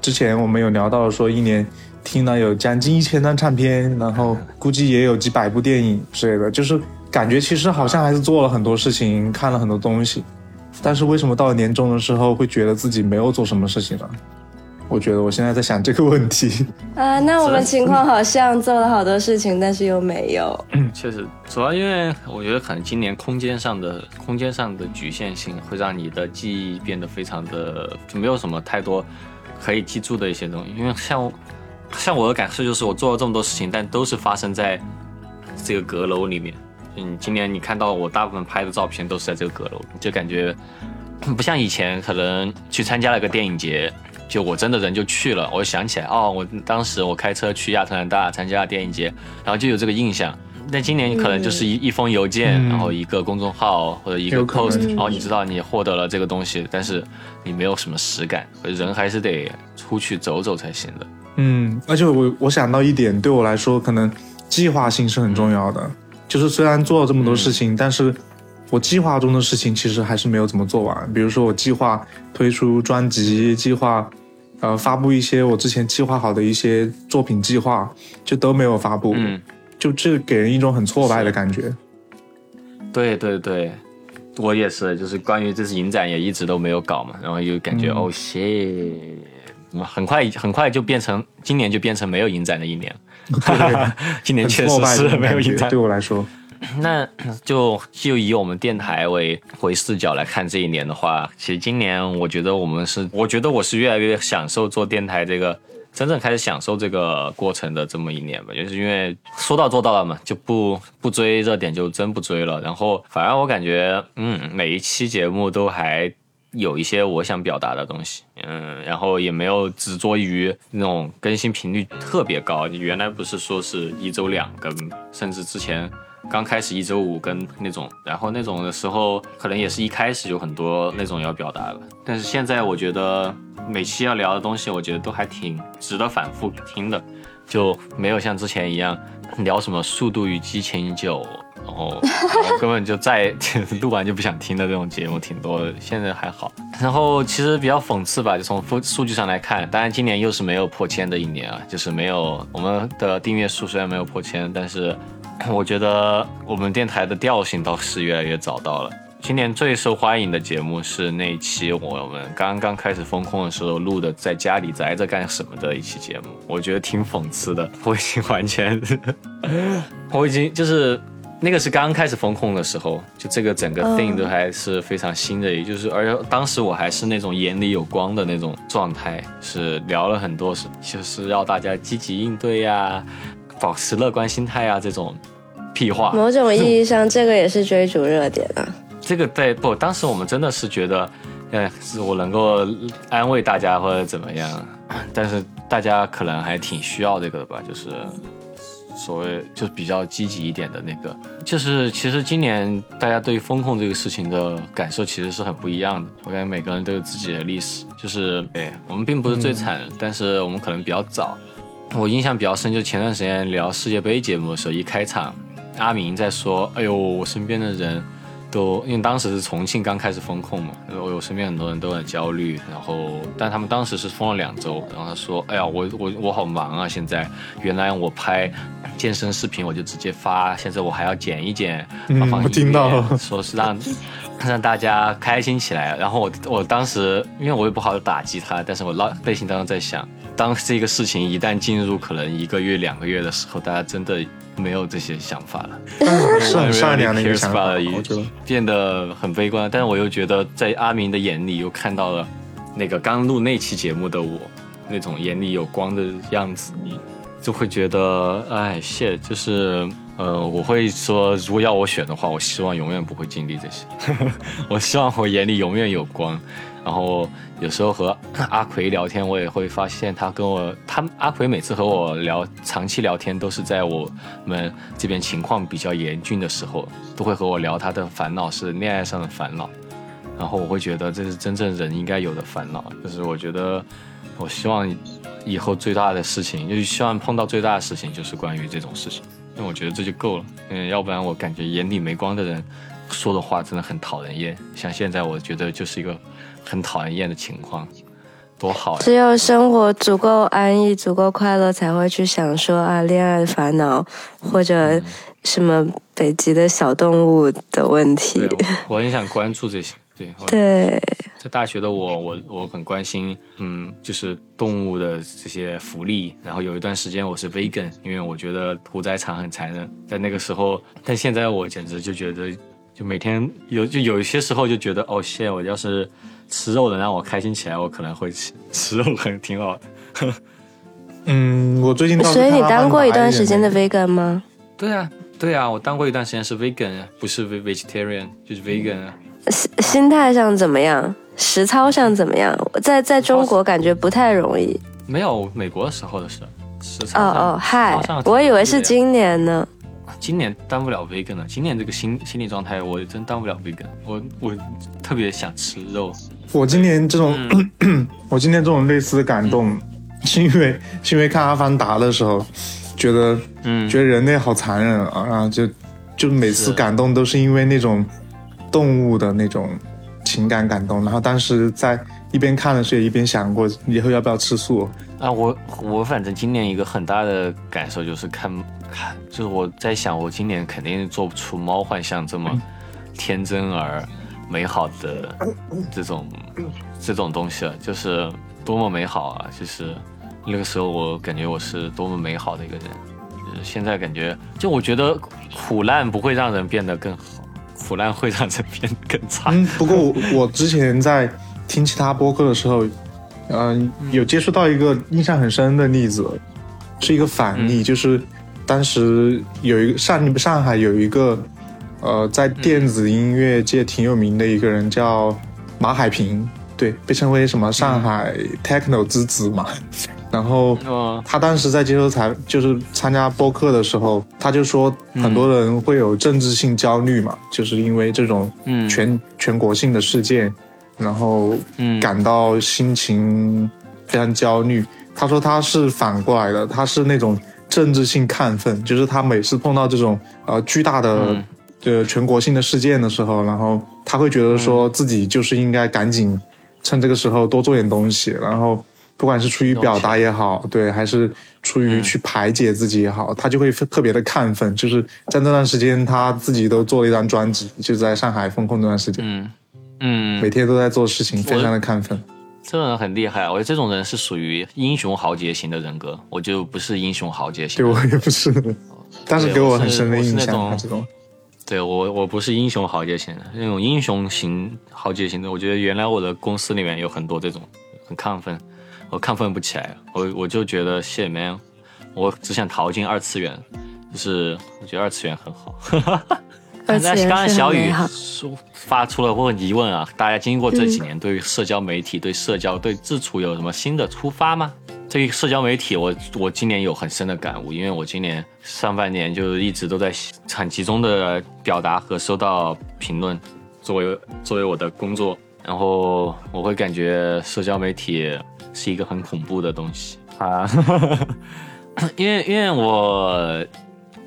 之前我们有聊到说，一年听了有将近一千张唱片，然后 估计也有几百部电影之类的，就是感觉其实好像还是做了很多事情，看了很多东西，但是为什么到了年终的时候会觉得自己没有做什么事情呢？我觉得我现在在想这个问题。啊，那我们情况好像做了好多事情，但是又没有。确实，主要因为我觉得可能今年空间上的空间上的局限性，会让你的记忆变得非常的就没有什么太多可以记住的一些东西。因为像像我的感受就是，我做了这么多事情，但都是发生在这个阁楼里面。嗯，今年你看到我大部分拍的照片都是在这个阁楼，就感觉不像以前可能去参加了个电影节，就我真的人就去了，我就想起来哦，我当时我开车去亚特兰大参加了电影节，然后就有这个印象。但今年可能就是一、一封邮件，嗯然后一个公众号或者一个 post，然后你知道你获得了这个东西，但是你没有什么实感，人还是得出去走走才行的。嗯，而且我我想到一点，对我来说，可能计划性是很重要的。就是虽然做了这么多事情，但是我计划中的事情其实还是没有怎么做完。比如说，我计划推出专辑，计划呃发布一些我之前计划好的一些作品计划，就都没有发布，嗯，就这给人一种很挫败的感觉。对对对，我也是，就是关于这次影展也一直都没有搞嘛，然后又感觉、嗯。哦 shit，很快很快就变成今年就变成没有影展的一年，今年确实是没有影展感觉对。我来说，那就就以我们电台为为视角来看这一年的话，其实今年我觉得我们是，我觉得我是越来越享受做电台这个，真正开始享受这个过程的这么一年吧，就是因为说到做到了嘛，就不不追热点就真不追了，然后反而我感觉，嗯，每一期节目都还。有一些我想表达的东西，嗯，然后也没有执着于那种更新频率特别高。原来不是说是一周两更，甚至之前刚开始一周五更那种，然后那种的时候可能也是一开始有很多那种要表达的，但是现在我觉得每期要聊的东西，我觉得都还挺值得反复听的，就没有像之前一样聊什么《速度与激情九》。然后，根本就再录完就不想听的这种节目挺多的，现在还好。然后其实比较讽刺吧，就从数数据上来看，当然今年又是没有破千的一年啊，就是没有我们的订阅数虽然没有破千，但是我觉得我们电台的调性倒是越来越找到了。今年最受欢迎的节目是那一期我们刚刚开始风控的时候录的，在家里宅着干什么的一期节目，我觉得挺讽刺的。我已经完全，我已经就是。那个是刚开始风控的时候，就这个整个 thing 都还是非常新的，也就是而且当时我还是那种眼里有光的那种状态，是聊了很多是就是要大家积极应对呀、保持乐观心态啊这种屁话。某种意义上，这个也是追逐热点啊。这个对不？当时我们真的是觉得，呃，是我能够安慰大家或者怎么样，但是大家可能还挺需要这个的吧，就是。所谓就是比较积极一点的那个，就是其实今年大家对于风控这个事情的感受其实是很不一样的。我感觉每个人都有自己的历史，就是哎我们并不是最惨，嗯、但是我们可能比较早。我印象比较深，就前段时间聊世界杯节目的时候，一开场，阿明在说：“哎呦，我身边的人。”都因为当时是重庆刚开始封控嘛，我我身边很多人都很焦虑，然后但他们当时是封了两周，然后他说，哎呀，我我我好忙啊，现在原来我拍健身视频我就直接发，现在我还要剪一剪，嗯，我听到了，说是让让大家开心起来，然后我我当时因为我也不好打击他，但是我内内心当中在想，当这个事情一旦进入可能一个月两个月的时候，大家真的。没有这些想法了，是很善良的一个想法，我觉得变得很悲观。但是我又觉得，在阿明的眼里，又看到了那个刚录那期节目的我，那种眼里有光的样子，你就会觉得，哎，谢，就是，呃，我会说，如果要我选的话，我希望永远不会经历这些，我希望我眼里永远有光。然后有时候和 阿奎聊天，我也会发现他跟我，他阿奎每次和我聊长期聊天，都是在我们这边情况比较严峻的时候，都会和我聊他的烦恼是恋爱上的烦恼。然后我会觉得这是真正人应该有的烦恼，就是我觉得我希望以后最大的事情，就是希望碰到最大的事情就是关于这种事情，因为我觉得这就够了。嗯，要不然我感觉眼里没光的人说的话真的很讨人厌。像现在我觉得就是一个。很讨人厌的情况，多好呀！只有生活足够安逸、足够快乐，才会去想说啊，恋爱的烦恼，或者什么北极的小动物的问题。我很想关注这些。对对，在大学的我，我我很关心，嗯，就是动物的这些福利。然后有一段时间我是 vegan，因为我觉得屠宰场很残忍。在那个时候，但现在我简直就觉得，就每天有就有一些时候就觉得，哦，谢，我要是。吃肉能让我开心起来，我可能会吃吃肉，很挺好的。嗯，我最近所以你当过一段时间的 vegan 吗？对啊，对啊，我当过一段时间是 vegan，不是 vegetarian，就是 vegan 啊。心心态上怎么样？实操上怎么样？在在中国感觉不太容易。没有美国的时候的事。实操哦哦，嗨，我以为是今年呢。今年当不了 vegan 了，今年这个心心理状态，我真当不了 vegan。我我特别想吃肉。我今年这种，嗯、我今天这种类似的感动，嗯、是因为是因为看《阿凡达》的时候，觉得，嗯，觉得人类好残忍啊，然后就就每次感动都是因为那种动物的那种情感感动。然后当时在一边看的时候一边想过以后要不要吃素。啊，我我反正今年一个很大的感受就是看看，就是我在想，我今年肯定做不出《猫幻象》这么天真而美好的这种这种东西了，就是多么美好啊！就是那个时候我感觉我是多么美好的一个人，就是现在感觉，就我觉得苦难不会让人变得更好，苦难会让人变得更差。嗯，不过我我之前在听其他播客的时候，嗯、有接触到一个印象很深的例子，是一个反例，就是当时有一个上上海有一个呃在电子音乐界挺有名的一个人叫马海平，对，被称为什么上海 techno 之子嘛。然后嗯他当时在接受采，就是参加播客的时候，他就说很多人会有政治性焦虑嘛，就是因为这种嗯全、全国性的事件，然后嗯感到心情非常焦虑。他说他是反过来的，他是那种政治性亢奋，就是他每次碰到这种呃巨大的嗯呃全国性的事件的时候，然后他会觉得说自己就是应该赶紧趁这个时候多做点东西，然后不管是出于表达也好，对，还是出于去排解自己也好，他就会特别的亢奋。就是在那段时间，他自己都做了一张专辑，就在上海封控那段时间，嗯嗯，每天都在做事情，非常的亢奋。这种人很厉害，我觉得这种人是属于英雄豪杰型的人格，我就不是英雄豪杰型。对我也不是，但是给我很深的印象。这种，对我，我不是英雄豪杰型的，那种英雄型豪杰型的，我觉得原来我的公司里面有很多这种很亢奋，我亢奋不起来，我我就觉得 shit man，我只想逃进二次元，就是我觉得二次元很好。二次元刚刚小雨。说发出了问疑问啊，大家经过这几年对于社交媒体、对社交、对自处有什么新的出发吗？对于社交媒体，我我今年有很深的感悟，因为我今年上半年就一直都在很集中的表达和收到评论，作为作为我的工作，然后我会感觉社交媒体是一个很恐怖的东西啊，因为因为我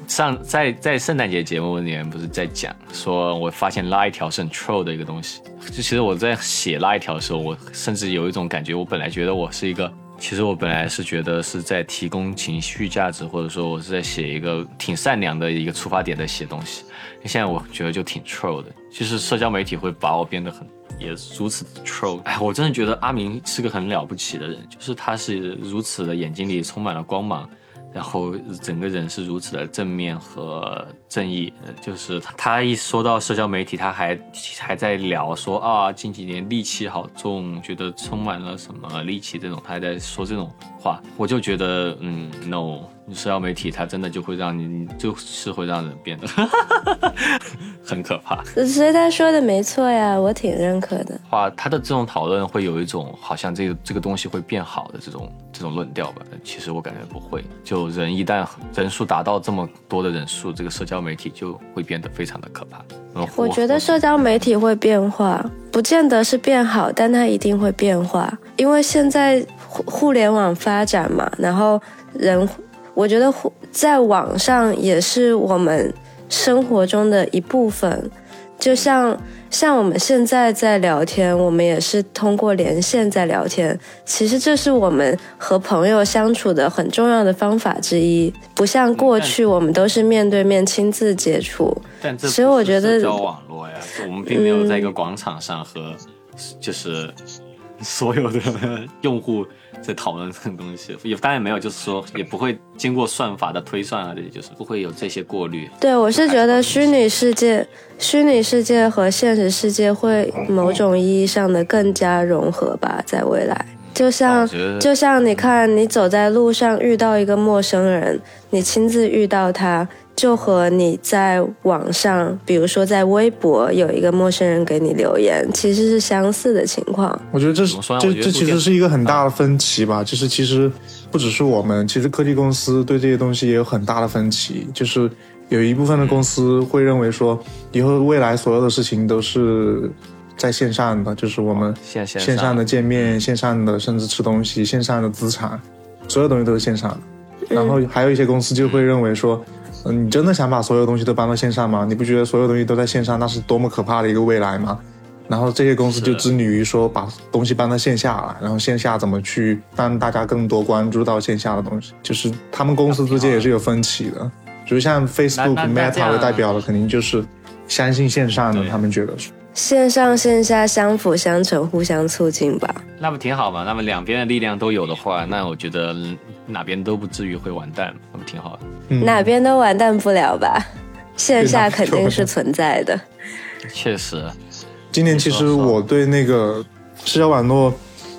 上在在圣诞节节目里面不是在讲说，我发现拉一条是很 troll 的一个东西。就其实我在写拉一条的时候，我甚至有一种感觉，我本来觉得我是一个，其实我本来是觉得是在提供情绪价值，或者说我是在写一个挺善良的一个出发点在写东西。现在我觉得就挺 troll 的，其实社交媒体会把我变得很也如此 troll。哎，我真的觉得阿明是个很了不起的人，就是他是如此的眼睛里充满了光芒。然后整个人是如此的正面和正义，就是他他一说到社交媒体，他还还在聊说啊，近几年戾气好重，觉得充满了什么戾气这种，他还在说这种话，我就觉得嗯，no，社交媒体它真的就会让你，就是会让人变得 很可怕。所以他说的没错呀，我挺认可的。话，他的这种讨论会有一种好像这个这个东西会变好的这种这种论调吧？其实我感觉不会。就人一旦人数达到这么多的人数，这个社交媒体就会变得非常的可怕。我觉得社交媒体会变化，不见得是变好，但它一定会变化，因为现在互互联网发展嘛，然后人，我觉得互在网上也是我们生活中的一部分，就像像我们现在在聊天，我们也是通过连线在聊天。其实这是我们和朋友相处的很重要的方法之一，不像过去我们都是面对面亲自接触。但这其实我觉得嗯社交网络呀，我们并没有在一个广场上和就是所有的用户在讨论这种东西，也当然没有，就是说也不会经过算法的推算啊，这些就是不会有这些过滤。对，我是觉得虚拟世界、虚拟世界和现实世界会某种意义上的更加融合吧，在未来。就像就像你看，你走在路上遇到一个陌生人，你亲自遇到他，就和你在网上，比如说在微博有一个陌生人给你留言，其实是相似的情况。我觉得这是这这其实是一个很大的分歧吧。就是其实不只是我们，其实科技公司对这些东西也有很大的分歧。就是有一部分的公司会认为说，以后未来所有的事情都是在线上的，就是我们线线线上的见面、线上的甚至吃东西、线上的资产，所有东西都是线上的。然后还有一些公司就会认为说，嗯，你真的想把所有东西都搬到线上吗？你不觉得所有东西都在线上，那是多么可怕的一个未来吗？然后这些公司就致力于说把东西搬到线下了，然后线下怎么去让大家更多关注到线下的东西，就是他们公司之间也是有分歧的。比如像 Facebook、Meta 为代表的，肯定就是相信线上的，他们觉得是。线上线下相辅相成，互相促进吧。那不挺好吗？那么两边的力量都有的话，那我觉得嗯哪边都不至于会完蛋，那不挺好的。嗯哪边都完蛋不了吧？线下肯定是存在的。确实，今年其实我对那个社交网络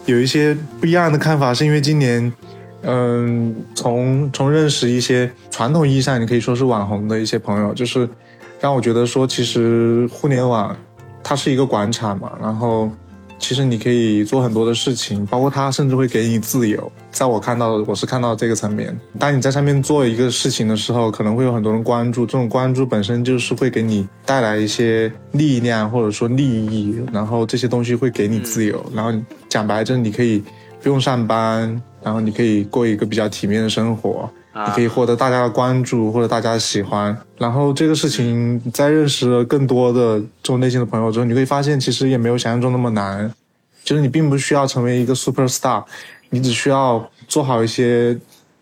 有一些不一样的看法，是因为今年，嗯，从从认识一些传统意义上你可以说是网红的一些朋友，就是让我觉得说，其实互联网它是一个广场嘛，然后其实你可以做很多的事情，包括它甚至会给你自由。在我看到的，我是看到这个层面。当你在上面做一个事情的时候，可能会有很多人关注，这种关注本身就是会给你带来一些力量或者说利益，然后这些东西会给你自由。然后讲白了，你可以不用上班，然后你可以过一个比较体面的生活。你可以获得大家的关注或者大家的喜欢，然后这个事情在认识了更多的这种类型的朋友之后，你会发现其实也没有想象中那么难，就是你并不需要成为一个 super star，你只需要做好一些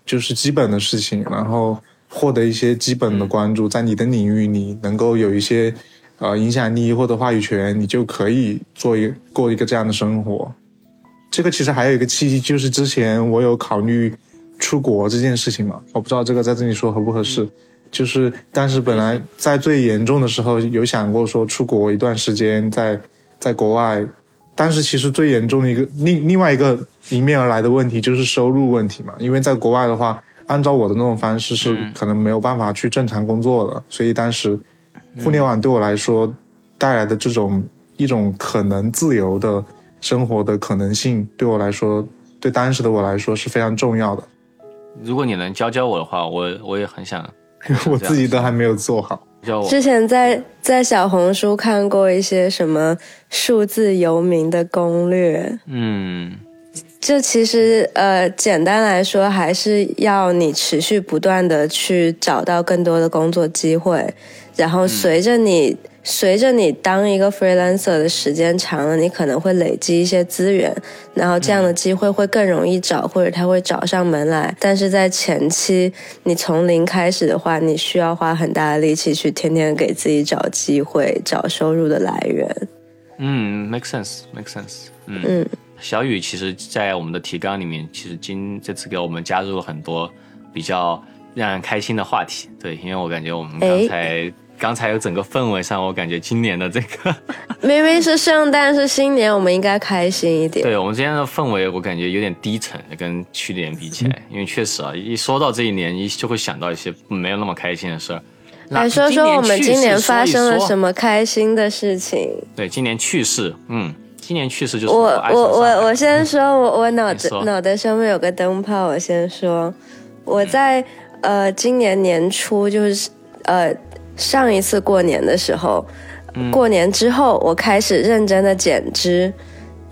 就是基本的事情，然后获得一些基本的关注，在你的领域里能够有一些呃影响力或者话语权，你就可以做一过一个这样的生活。这个其实还有一个契机，就是之前我有考虑出国这件事情嘛，我不知道这个在这里说合不合适。就是当时本来在最严重的时候有想过说出国一段时间在在国外，但是其实最严重的一个另另外一个迎面而来的问题就是收入问题嘛，因为在国外的话，按照我的那种方式是可能没有办法去正常工作的，所以当时互联网对我来说带来的这种一种可能自由的生活的可能性，对我来说，对当时的我来说是非常重要的。如果你能教教我的话，我我也很想 我自己都还没有做好。教我。之前在在小红书看过一些什么数字游民的攻略，嗯，这其实呃，简单来说，还是要你持续不断的去找到更多的工作机会，然后随着你、随着你当一个 freelancer 的时间长了，你可能会累积一些资源，然后这样的机会会更容易找，或者他会找上门来。但是在前期，你从零开始的话，你需要花很大的力气去天天给自己找机会、找收入的来源。嗯，make sense，make sense。嗯嗯小雨其实，在我们的提纲里面，其实今这次给我们加入了很多比较让人开心的话题。对，因为我感觉我们刚诶才、刚才有整个氛围上，我感觉今年的这个 明明是圣诞，是新年，我们应该开心一点。对我们今天的氛围，我感觉有点低沉，跟去年比起来，因为确实啊，一说到这一年，一就会想到一些没有那么开心的事儿。来说说我们今年发生了什么？开心的事情。对，今年趣事，嗯，今年趣事就是我我我我先说，我我脑子脑袋上面有个灯泡，我先说，我在呃今年年初就是呃上一次过年的时候，过年之后我开始认真的减脂，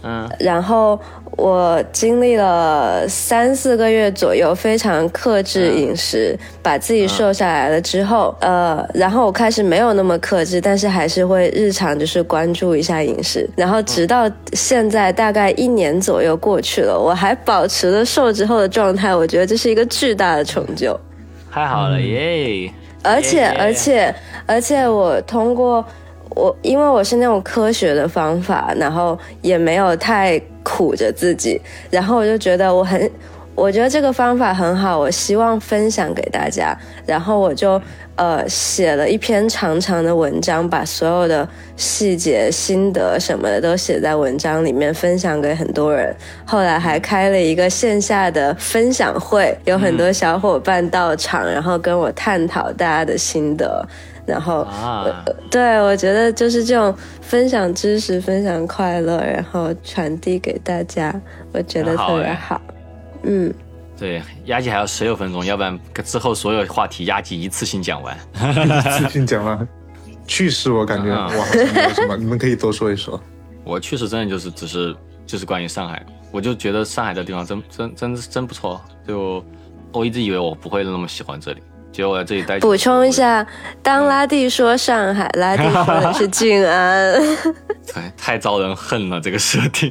嗯。然后我经历了三四个月左右非常克制饮食，把自己瘦下来了之后，呃，然后我开始没有那么克制，但是还是会日常就是关注一下饮食，然后直到现在大概一年左右过去了，我还保持了瘦之后的状态，我觉得这是一个巨大的成就。太好了耶！而且而且而且我通过我，因为我是那种科学的方法，然后也没有太苦着自己，然后我就觉得我很，我觉得这个方法很好，我希望分享给大家，然后我就呃写了一篇长长的文章，把所有的细节、心得什么的都写在文章里面，分享给很多人。后来还开了一个线下的分享会，有很多小伙伴到场，然后跟我探讨大家的心得。然后，啊，对我觉得就是这种分享知识、分享快乐，然后传递给大家，我觉得特别好。嗯，对，压记还要十六分钟，要不然之后所有话题压记 一次性讲完。一次性讲完，趣事我感觉啊我好像没有什么，你们可以多说一说。我趣事真的就是只是就是关于上海，我就觉得上海的地方真真真真不错，就我一直以为我不会那么喜欢这里，结果我在这里待。补充一，下，当拉蒂说上海，拉蒂说的是静安。对，太招人恨了这个设定。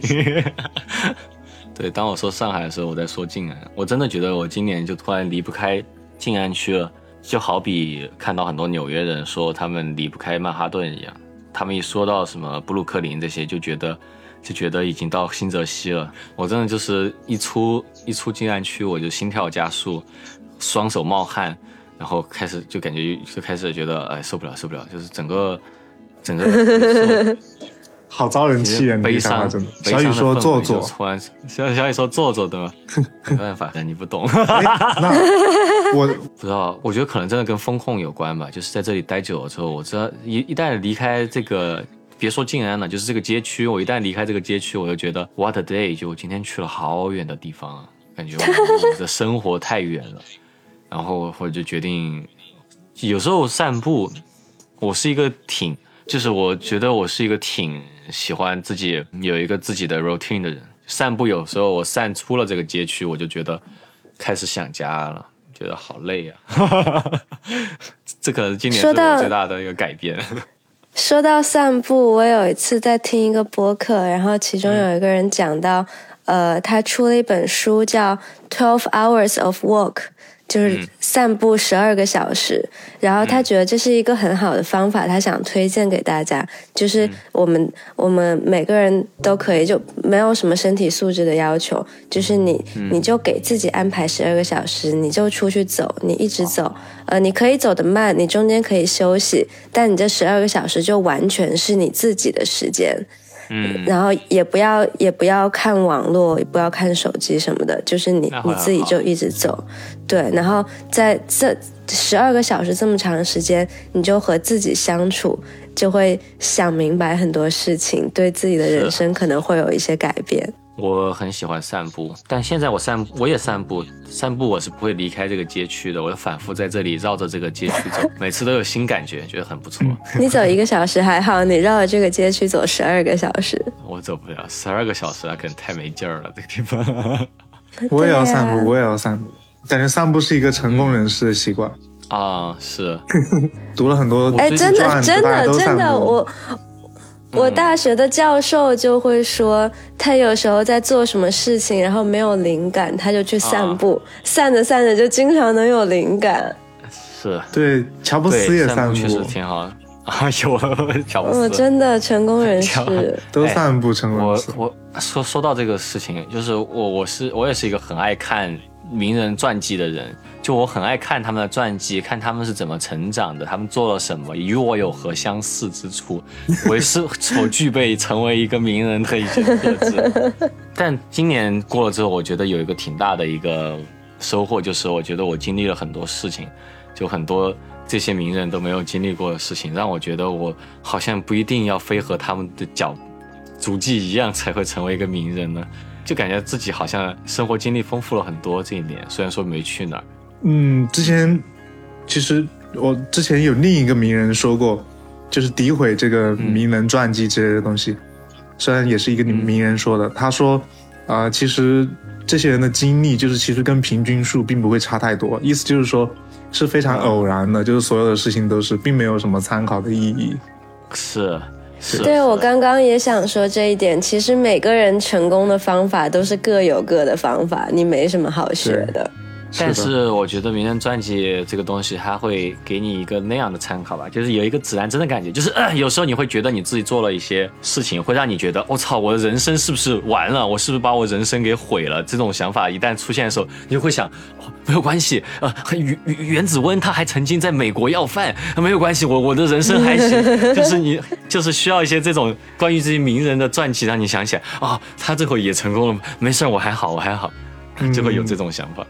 对，当我说上海的时候，我在说静安。我真的觉得我今年就突然离不开静安区了，就好比看到很多纽约人说他们离不开曼哈顿一样。他们一说到什么布鲁克林这些，就觉得就觉得已经到新泽西了。我真的就是一出一出静安区，我就心跳加速，双手冒汗，然后开始就感觉就开始觉得哎受不了受不了，就是整个整个 好招人气啊！悲伤真的。小雨说氛围就做作，突然小小雨说做作对吧？没办法，你不懂。哎那我 不知道，我觉得可能真的跟风控有关吧。就是在这里待久了之后，我知道一一旦离开这个，别说静安了，就是这个街区，我一旦离开这个街区，我就觉得 what a day！就我今天去了好远的地方啊，感觉我我的生活太远了。然后我就决定，有时候散步，我是一个挺，就是我觉得我是一个挺喜欢自己有一个自己的 routine 的人。散步有时候我散出了这个街区，我就觉得开始想家了，觉得好累啊。这可能是今年是我最大的一个改变。说到散步，我有一次在听一个播客，然后其中有一个人讲到，呃，他出了一本书叫《Twelve Hours of Walk》，就是散步十二个小时。然后他觉得这是一个很好的方法，他想推荐给大家，就是我们我们每个人都可以，就没有什么身体素质的要求，就是你你就给自己安排十二个小时，你就出去走，你一直走。呃，你可以走得慢，你中间可以休息，但你这十二个小时就完全是你自己的时间。嗯，然后也不要也不要看网络，也不要看手机什么的，就是你你自己就一直走，对。然后在这十二个小时这么长的时间，你就和自己相处，就会想明白很多事情，对自己的人生可能会有一些改变。我很喜欢散步，但现在我散我也散步，散步我是不会离开这个街区的，我反复在这里绕着这个街区走，每次都有新感觉，觉得很不错。你走一个小时还好，你绕着这个街区走十二个小时，我走不了十二个小时啊，可能太没劲儿了，这个地方。我也要散步，我也要散步。感觉散步是一个成功人士的习惯。啊，是，读了很多哎，真的真的真的，我我大学的教授就会说，他有时候在做什么事情，然后没有灵感，他就去散步，散着散着就经常能有灵感。是，对，乔布斯，也散散步。确实，挺好的。啊，有乔布斯。我真的成功人士，都散步成功我人士。我说说到这个事情，就是我我是我也是一个很爱看名人传记的人，就我很爱看他们的传记，看他们是怎么成长的，他们做了什么，与我有何相似之处，我也是否具备成为一个名人的一些特质。但今年过了之后，我觉得有一个挺大的一个收获，就是我觉得我经历了很多事情，就很多这些名人都没有经历过的事情，让我觉得我好像不一定要非和他们的脚足迹一样才会成为一个名人呢，就感觉自己好像生活经历丰富了很多这一年，虽然说没去哪儿。嗯，之前其实我之前有另一个名人说过，就是诋毁这个名人传记之类的东西，虽然也是一个名人说的，他说啊、其实这些人的经历就是其实跟平均数并不会差太多，意思就是说是非常偶然的，就是所有的事情都是并没有什么参考的意义。是是，对我刚刚也想说这一点。其实每个人成功的方法都是各有各的方法，你没什么好学的。但是我觉得名人传记这个东西，它会给你一个那样的参考吧，就是有一个指南针的感觉，就是、呃、有时候你会觉得你自己做了一些事情，会让你觉得我、操，我的人生是不是完了？我是不是把我人生给毁了？这种想法一旦出现的时候，你就会想，哦、没有关系，呃，原原原子温他还曾经在美国要饭，没有关系，我我的人生还行。就是你就是需要一些这种关于这些名人的传记，让你想起来啊、他最后也成功了，没事儿，我还好，我还好，就会有这种想法。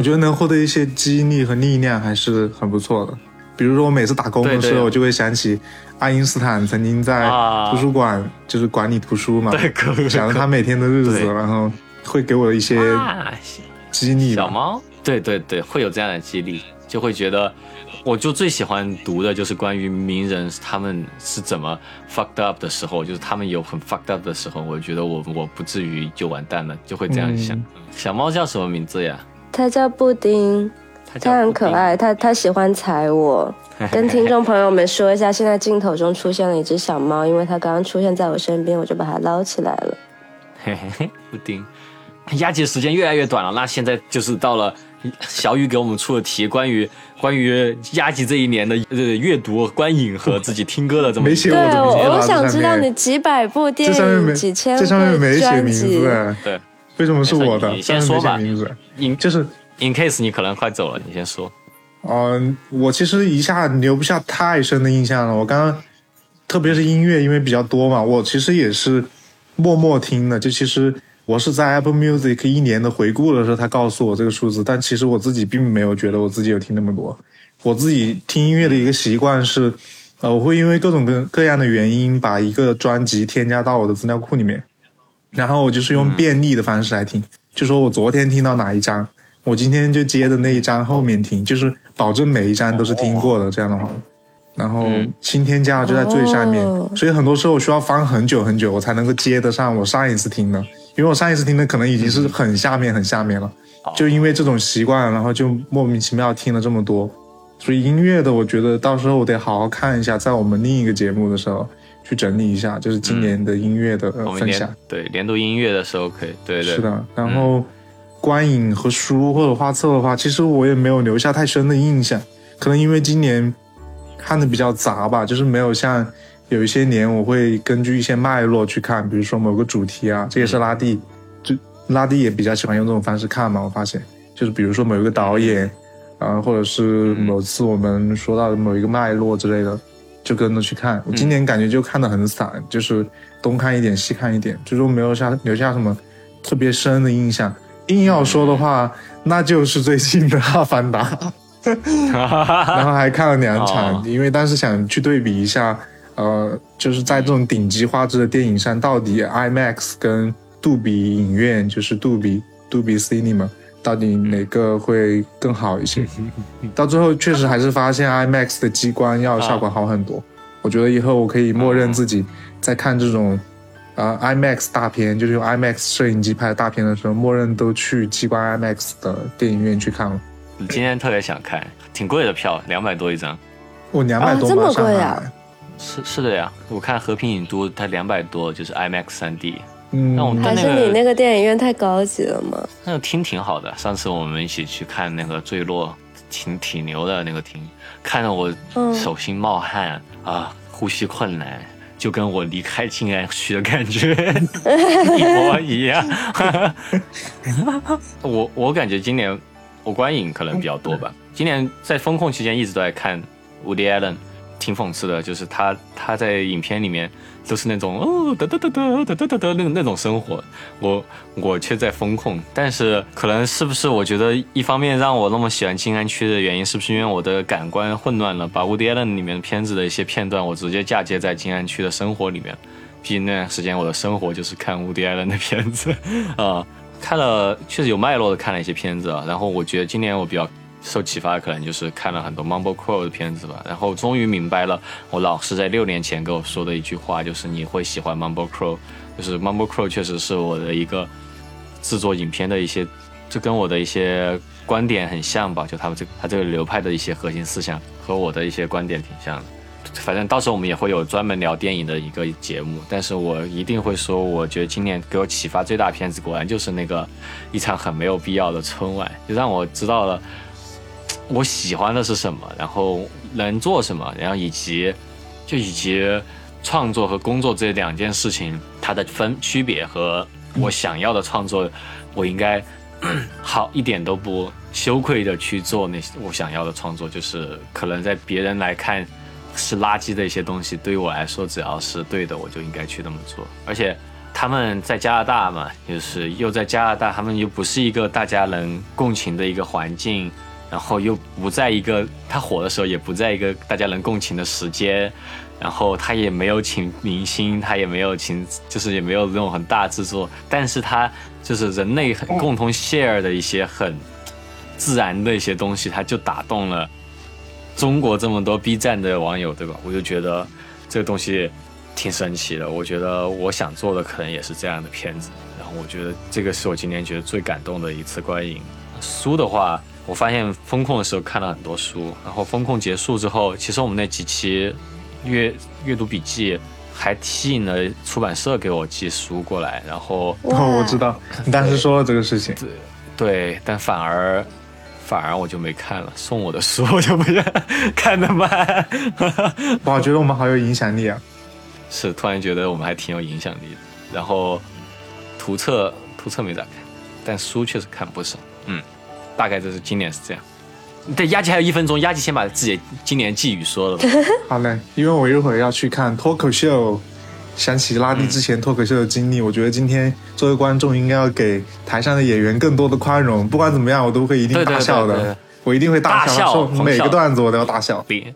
我觉得能获得一些激励和力量还是很不错的。比如说，我每次打工的时候，我就会想起爱因斯坦曾经在啊图书馆就是管理图书嘛，对可可 想着他每天的日子，然后会给我一些啊，激励吧。小猫，对对对，会有这样的激励，就会觉得，我就最喜欢读的就是关于名人他们是怎么 fucked up 的时候，就是他们有很 fucked up 的时候，我觉得我我不至于就完蛋了，就会这样想。嗯小猫叫什么名字呀？他叫布丁，他很可爱，他他喜欢踩我。跟听众朋友们说一下，现在镜头中出现了一只小猫，因为它刚刚出现在我身边，我就把它捞起来了。嘿嘿嘿，布丁，压级时间越来越短了，那现在就是到了小雨给我们出的题，关于关于压级这一年的呃阅读、观影和自己听歌的这么一个没写对，我怎么写我想知道你几百部电这上面没影、几千这上面没写名字，，哎对。为什么是我的？你先说吧名字，in 就是 in case 你可能快走了，你先说。嗯，我其实一下留不下太深的印象了。我刚刚，特别是音乐，因为比较多嘛，我其实也是默默听的。就其实我是在 Apple Music 一年的回顾的时候，他告诉我这个数字，但其实我自己并没有觉得我自己有听那么多。我自己听音乐的一个习惯是，呃，我会因为各种各各样的原因，把一个专辑添加到我的资料库里面，然后我就是用便利的方式来听，就说我昨天听到哪一张，我今天就接着那一张后面听，就是保证每一张都是听过的。这样的话，然后新添加就在最上面，哦。所以很多时候我需要翻很久很久，我才能够接得上我上一次听的，因为我上一次听的可能已经是很下面很下面了。就因为这种习惯，然后就莫名其妙听了这么多，所以音乐的，我觉得到时候我得好好看一下，在我们另一个节目的时候去整理一下，就是今年的音乐的、分享。对年度音乐的时候可以，对对是的，然后观影和书或者画册的话，其实我也没有留下太深的印象，可能因为今年看的比较杂吧，就是没有像有一些年我会根据一些脉络去看，比如说某个主题啊，这也是拉蒂，就拉蒂也比较喜欢用这种方式看嘛，我发现，就是比如说某一个导演，啊、或者是某次我们说到的某一个脉络之类的，就跟着去看。我今年感觉就看的很散，就是东看一点西看一点，最终没有下留下什么特别深的印象。硬要说的话，那就是最近的《阿凡达》然后还看了两场，哦因为当时想去对比一下，呃，就是在这种顶级画质的电影上，到底 IMAX 跟杜比影院，就是杜比杜比 Cinema，到底哪个会更好一些？到最后确实还是发现 IMAX 的激光要效果好很多。我觉得以后我可以默认自己在看这种。呃，IMAX 大片就是用 IMAX 摄影机拍的大片的时候，默认都去激光 IMAX 的电影院去看了。你今天特别想看，挺贵的票，两百多一张。我两百多哦这么吧，上贵啊海。是是的呀，我看和平影都它两百多，就是 IMAX 三 D，嗯，那我们还是你那个电影院太高级了吗？那个厅挺好的。上次我们一起去看那个坠落，挺挺牛的那个厅，看得我嗯手心冒汗、啊，呼吸困难，就跟我离开静安区的感觉 一模一样。我我感觉今年我观影可能比较多吧。今年在风控期间一直都在看 Woody Allen，挺讽刺的，就是他他在影片里面都是那种哦得得得得得得得得那那种生活，我我却在风控。但是可能是不是我觉得一方面让我那么喜欢静安区的原因，是不是因为我的感官混乱了，把 Woody Allen 里面片子的一些片段我直接嫁接在静安区的生活里面。毕竟那段时间我的生活就是看 Woody Allen 的片子 啊、看了确实有脉络的看了一些片子啊。然后我觉得今年我比较受启发可能就是看了很多 Mumble Crow 的片子吧，然后终于明白了我老师在六年前跟我说的一句话，就是你会喜欢 Mumble Crow，就是 Mumble Crow 确实是我的一个制作影片的一些，就跟我的一些观点很像吧，就他们这他这个流派的一些核心思想和我的一些观点挺像的。反正到时候我们也会有专门聊电影的一个节目，但是我一定会说，我觉得今年给我启发最大的片子，果然就是那个一场很没有必要的春晚，就让我知道了我喜欢的是什么，然后能做什么，然后以及就以及创作和工作这两件事情它的分区别和我想要的创作，我应该 好一点都不羞愧的去做那些我想要的创作，就是可能在别人来看是垃圾的一些东西，对于我来说只要是对的，我就应该去那么做。而且他们在加拿大嘛，就是又在加拿大，他们又不是一个大家能共情的一个环境，然后又不在一个他火的时候也不在一个大家能共情的时间。然后他也没有请明星，他也没有请，就是也没有那种很大制作，但是他就是人类很共同 share 的一些很自然的一些东西，他就打动了中国这么多 B 站的网友，对吧？我就觉得这个东西挺神奇的。我觉得我想做的可能也是这样的片子，然后我觉得这个是我今年觉得最感动的一次观影。书的话，我发现风控的时候看了很多书，然后风控结束之后，其实我们那几期阅阅读笔记还吸引了出版社给我寄书过来，然后哦，我知道，你当时说了这个事情，对，但反而反而我就没看了，送我的书我就不是看的慢，哇，我觉得我们好有影响力啊！是突然觉得我们还挺有影响力的。然后图册图册没咋看，但书确实看不少。嗯，大概就是今年是这样。对，压吉还有一分钟，压吉先把自己今年寄语说了吧。好嘞，因为我一会儿要去看脱口秀，想起拉蒂之前脱口秀的经历，我觉得今天作为观众应该要给台上的演员更多的宽容。不管怎么样，我都会一定大笑的，对对我一定会大大笑每个段子我都要大笑。领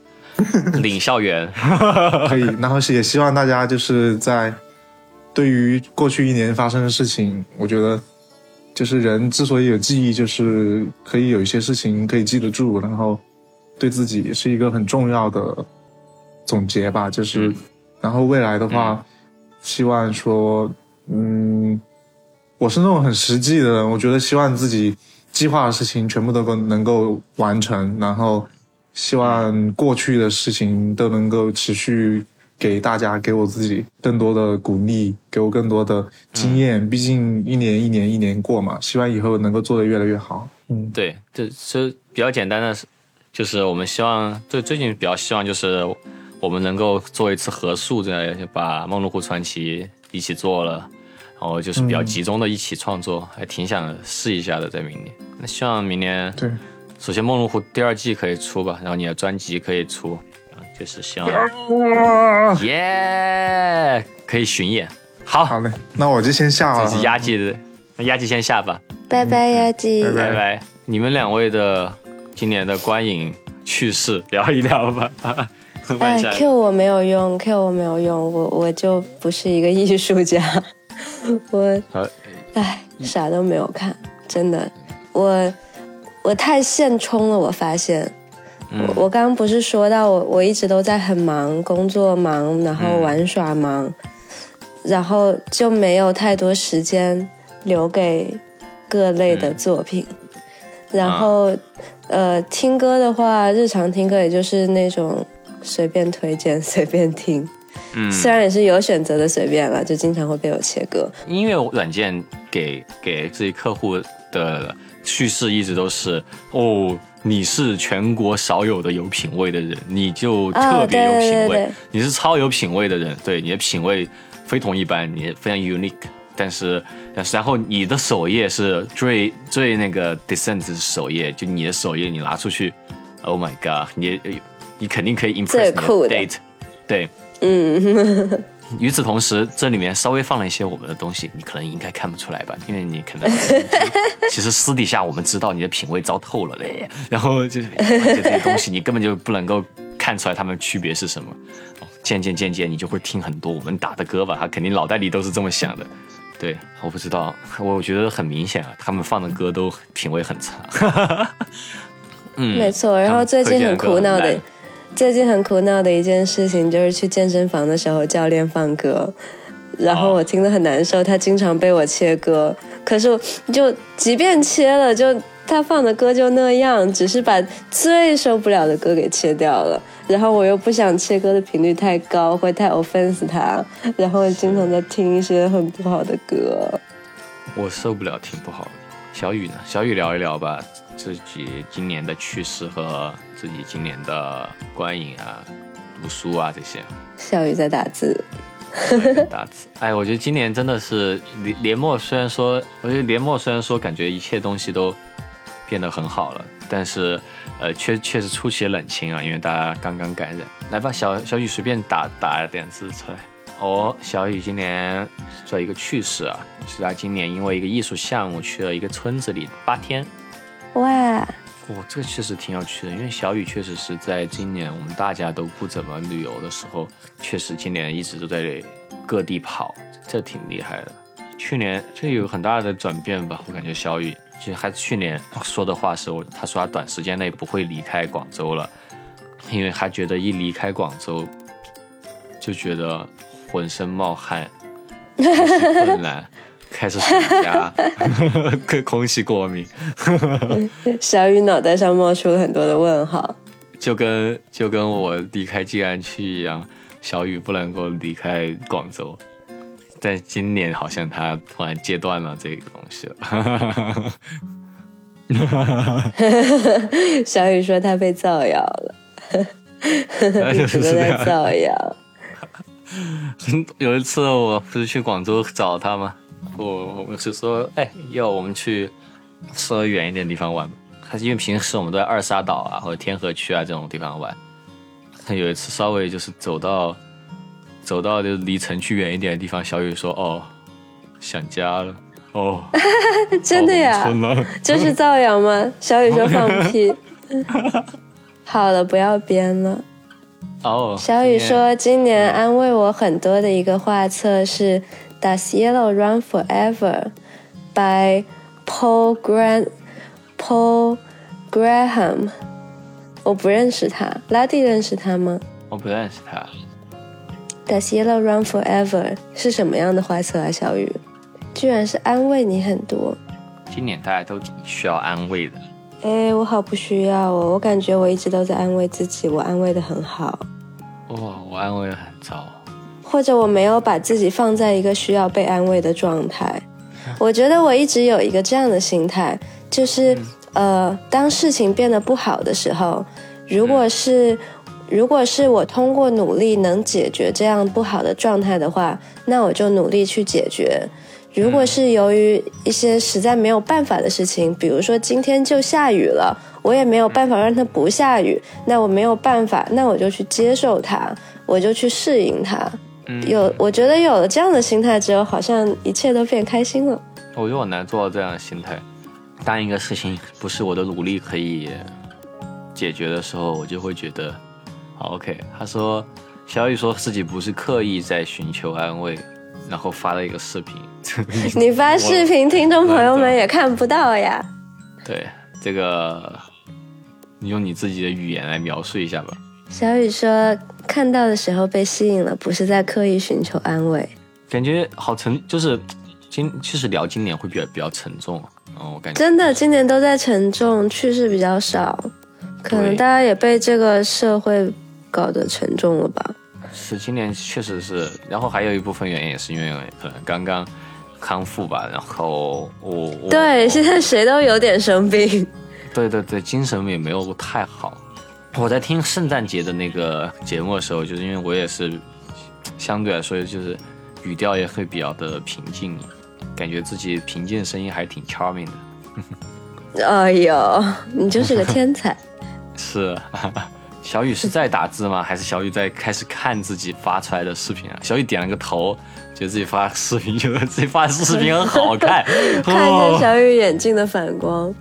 领校园，可以，然后是也希望大家就是在对于过去一年发生的事情，我觉得就是人之所以有记忆，就是可以有一些事情可以记得住，然后对自己是一个很重要的总结吧。就是，嗯然后未来的话，希望说，嗯，我是那种很实际的人，我觉得希望自己计划的事情全部都够能够完成，然后希望过去的事情都能够持续给大家，给我自己更多的鼓励，给我更多的经验。毕竟一年一年一年过嘛，希望以后能够做得越来越好。嗯，对，这这比较简单的是，就是我们希望最最近比较希望就是我们能够做一次合宿，这样就把《梦露湖传奇》一起做了，然后就是比较集中的一起创作，还挺想试一下的，在明年。那希望明年对，首先《梦露湖》第二季可以出吧，然后你的专辑可以出，啊，就是希望耶可以巡演。好，好嘞，那我就先下了这是。压季的，那压季先下吧。拜拜呀，鸡。拜拜拜。你们两位的今年的观影趣事聊一聊吧。Q 我没有用，Q 我没有用，我我就不是一个艺术家，我好哎啥都没有看，真的，我我太现充了，我发现。嗯。我我刚刚不是说到我我一直都在很忙，工作忙，然后玩耍忙，然后就没有太多时间留给各类的作品。然后、呃，听歌的话，日常听歌也就是那种随便推荐、随便听，嗯，虽然也是有选择的随便了，就经常会被我切歌。音乐软件给给自己客户的叙事一直都是哦，你是全国少有的有品位的人，你就特别有品味，啊对对对对。你是超有品位的人，对你的品味非同一般，你非常 unique。但是，但是，然后你的首页是最最那个 descent 首页，就你的首页你拿出去，Oh my god，你你肯定可以 impress 最你的酷的。date，对，嗯，与此同时，这里面稍微放了一些我们的东西，你可能应该看不出来吧，因为你可能 其实私底下我们知道你的品味糟透了嘞。然后就是这些东西，你根本就不能够看出来它们区别是什么。哦渐渐渐渐，你就会听很多我们打的歌吧，他肯定脑袋里都是这么想的。对，我不知道，我觉得很明显啊，他们放的歌都品味很差。嗯，没错。然后最近很苦恼的，最近很苦恼的一件事情就是去健身房的时候，教练放歌，然后我听得很难受，他经常被我切歌。可是就即便切了，就他放的歌就那样，只是把最受不了的歌给切掉了。然后我又不想切歌的频率太高，会太 offense 他，然后经常在听一些很不好的歌。我受不了挺不好。小雨呢？小雨聊一聊吧，自己今年的趣事和自己今年的观影啊、读书啊这些。小雨在打字，打字。哎，我觉得今年真的是年年末，虽然说，我觉得年末虽然说感觉一切东西都变得很好了，但是呃，确确实出奇冷清啊，因为大家刚刚感染。来吧，小小雨随便打打点字出来。哦，小雨今年做一个趣事啊，是他今年因为一个艺术项目去了一个村子里八天。哇，哦，这个确实挺有趣的，因为小雨确实是在今年我们大家都不怎么旅游的时候，确实今年一直都在各地跑，这挺厉害的。去年这有很大的转变吧，我感觉小雨其实还去年说的话是我，他说他短时间内不会离开广州了，因为他觉得一离开广州就觉得浑身冒汗，困难，开始刷牙，跟空气过敏，小雨脑袋上冒出了很多的问号。就跟就跟我离开静安区一样，小雨不能够离开广州。但今年好像他突然戒断了这个东西了。小雨说他被造谣了，一直都在造谣。有一次我不是去广州找他吗？我我是说，哎，要我们去稍微远一点地方玩。还是因为平时我们都在二沙岛啊或者天河区啊这种地方玩。他有一次稍微就是走到走到就离城区远一点的地方，小雨说：“哦，想家了。”哦，真的呀？这是造谣吗？小雨说放屁。好了，不要编了。哦，小雨说今年安慰我很多的一个画册是《Does Yellow Run Forever》by Paul Grant Paul Graham。我不认识他，拉蒂认识他吗？我不认识他。《Does Yellow Run Forever》是什么样的花色啊？小雨。居然是安慰你很多，今年大家都挺需要安慰的。哎，我好不需要哦，我感觉我一直都在安慰自己，我安慰的很好。哇，我安慰的很糟。或者我没有把自己放在一个需要被安慰的状态。我觉得我一直有一个这样的心态，就是呃，当事情变得不好的时候，如果是如果是我通过努力能解决这样不好的状态的话，那我就努力去解决。如果是由于一些实在没有办法的事情，比如说今天就下雨了，我也没有办法让它不下雨，那我没有办法，那我就去接受它，我就去适应它。有，我觉得有了这样的心态之后，好像一切都变开心了。我觉得我难做到这样的心态。当一个事情不是我的努力可以解决的时候，我就会觉得好 OK。他说，小雨说自己不是刻意在寻求安慰。然后发了一个视频，你发视频，听众朋友们也看不到呀。对，这个你用你自己的语言来描述一下吧。小雨说，看到的时候被吸引了，不是在刻意寻求安慰。感觉好沉，就是今其实聊今年会比较比较沉重。嗯，我感觉真的今年都在沉重，趣事比较少，可能大家也被这个社会搞得沉重了吧。是今年确实是，然后还有一部分原因也是因为可能刚刚康复吧，然后我对现在谁都有点生病，对对对，精神也没有太好。我在听圣诞节的那个节目的时候，就是因为我也是相对来说就是语调也会比较的平静，感觉自己平静的声音还挺 charming 的。哎呦，你就是个天才。是。小雨是在打字吗？还是小雨在开始看自己发出来的视频啊？小雨点了个头，觉得自己发视频，觉得自己发的视频很好看。看一下小雨眼镜的反光，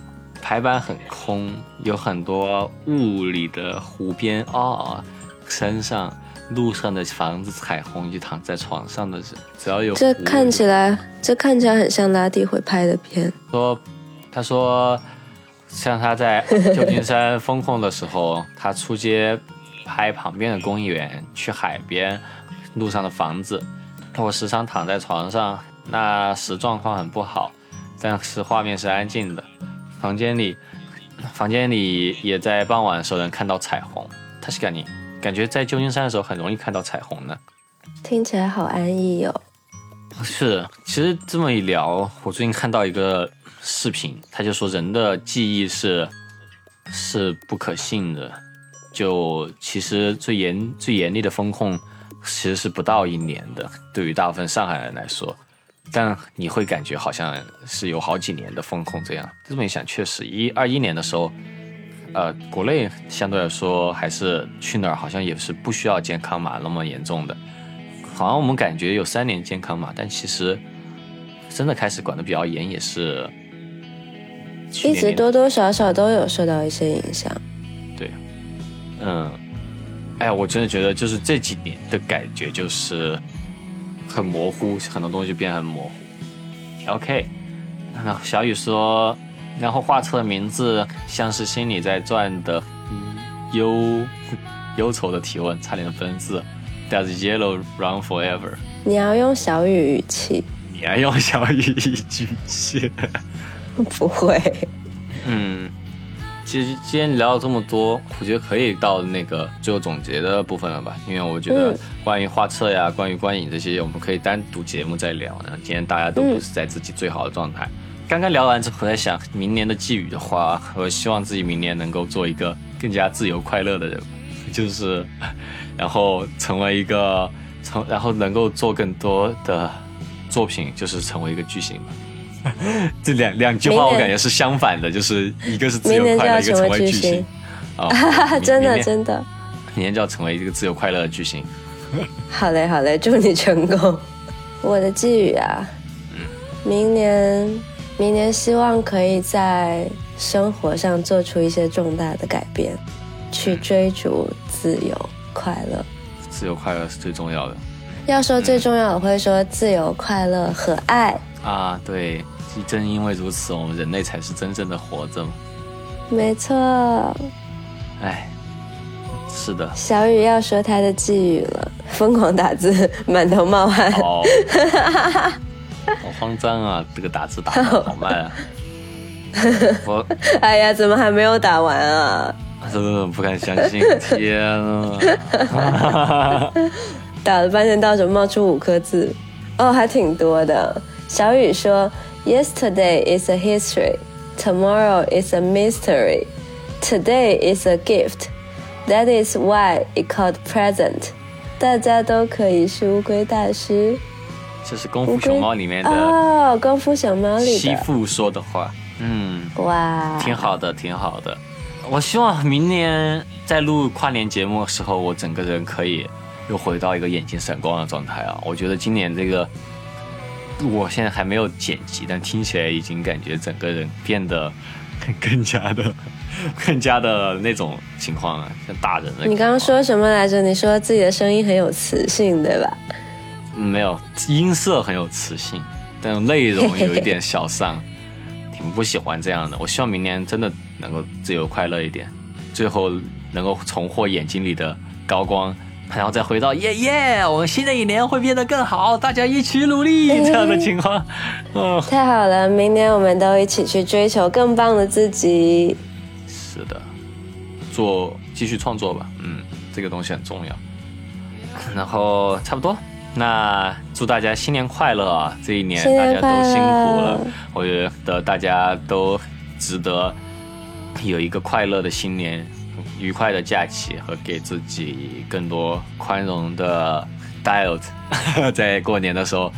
排版很空，有很多雾里的湖边啊，山上路上的房子，彩虹就躺在床上的人，只要有这看起来，这看起来很像拉蒂会拍的片。说，他说。像他在旧金山 风控的时候，他出街拍旁边的公园，去海边路上的房子。我时常躺在床上，那时状况很不好，但是画面是安静的。房间里，房间里也在傍晚的时候能看到彩虹。他是感觉感觉在旧金山的时候很容易看到彩虹呢。听起来好安逸哦。是，其实这么一聊，我最近看到一个。视频，他就说人的记忆是是不可信的，就其实最严最严厉的风控其实是不到一年的，对于大部分上海人来说，但你会感觉好像是有好几年的风控这样。这么一想，确实一二一年的时候，呃，国内相对来说还是去哪儿好像也是不需要健康码那么严重的，好像我们感觉有三年健康码，但其实真的开始管的比较严也是。一直多多少少都有受到一些影响，对，嗯，哎呀，我真的觉得就是这几年的感觉就是很模糊，很多东西变很模糊。OK，那小雨说，然后画册的名字像是心里在转的忧忧愁的提问，差点分字。Does yellow run forever？你要用小雨语气。你要用小雨语气。不会。嗯，其实今天聊了这么多，我觉得可以到那个最后总结的部分了吧？因为我觉得嗯关于画册呀、关于观影这些，我们可以单独节目再聊。然后今天大家都不是在自己最好的状态。刚刚聊完之后，我在想，明年的寄语的话，我希望自己明年能够做一个更加自由快乐的人，就是，然后成为一个成，然后能够做更多的作品，就是成为一个巨星吧。这两两句话我感觉是相反的，就是一个是自由明年就快乐，一个成要成为巨星星。啊、真的真的，明年就要成为一个自由快乐的巨星。好嘞好嘞，祝你成功。我的寄语啊，明年明年希望可以在生活上做出一些重大的改变，去追逐自由快乐。自由快乐是最重要的要说最重要，我会说自由、快乐和爱。啊！对，正因为如此，我们人类才是真正的活着嘛。没错，哎，是的，小雨要说他的寄语了，疯狂打字，满头冒汗。好，好慌张啊！这个打字打的好慢啊！我 哎呀，怎么还没有打完啊？真的不敢相信，天啊！打了半天，到手冒出五颗字，哦，还挺多的。小雨说：“Yesterday is a history, tomorrow is a mystery, today is a gift. That is why it called present。”大家都可以是乌龟大师。这是《功夫熊猫》里面的哦，功夫熊猫里的媳妇说的话。嗯，哇，挺好的，挺好的。我希望明年在录跨年节目的时候，我整个人可以又回到一个眼睛闪光的状态啊！我觉得今年这个，我现在还没有剪辑，但听起来已经感觉整个人变得 更加的、更加的那种情况了，像大人了。你刚刚说什么来着？你说自己的声音很有磁性，对吧？嗯没有音色很有磁性，但内容有一点小丧，挺不喜欢这样的。我希望明年真的能够自由快乐一点，最后能够重获眼睛里的高光，然后再回到耶耶，我们新的一年会变得更好，大家一起努力这样的情况。嗯，太好了，明年我们都一起去追求更棒的自己。是的，做继续创作吧，嗯，这个东西很重要。然后差不多，那祝大家新年快乐啊！这一年大家都辛苦了，我觉得大家都值得有一个快乐的新年，愉快的假期和给自己更多宽容的 diet，在过年的时候。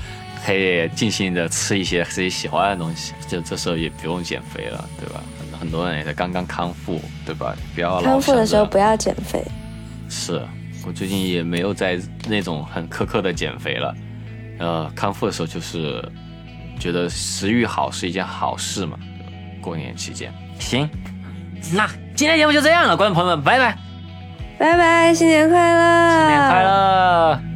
可以尽兴的吃一些自己喜欢的东西，就这时候也不用减肥了，对吧？很很多人也在刚刚康复，对吧？不要老康复的时候不要减肥。是我最近也没有在那种很苛刻的减肥了，呃，康复的时候就是觉得食欲好是一件好事嘛，过年期间。行，那今天节目就这样了，观众朋友们，拜拜拜拜，新年快乐，新年快乐。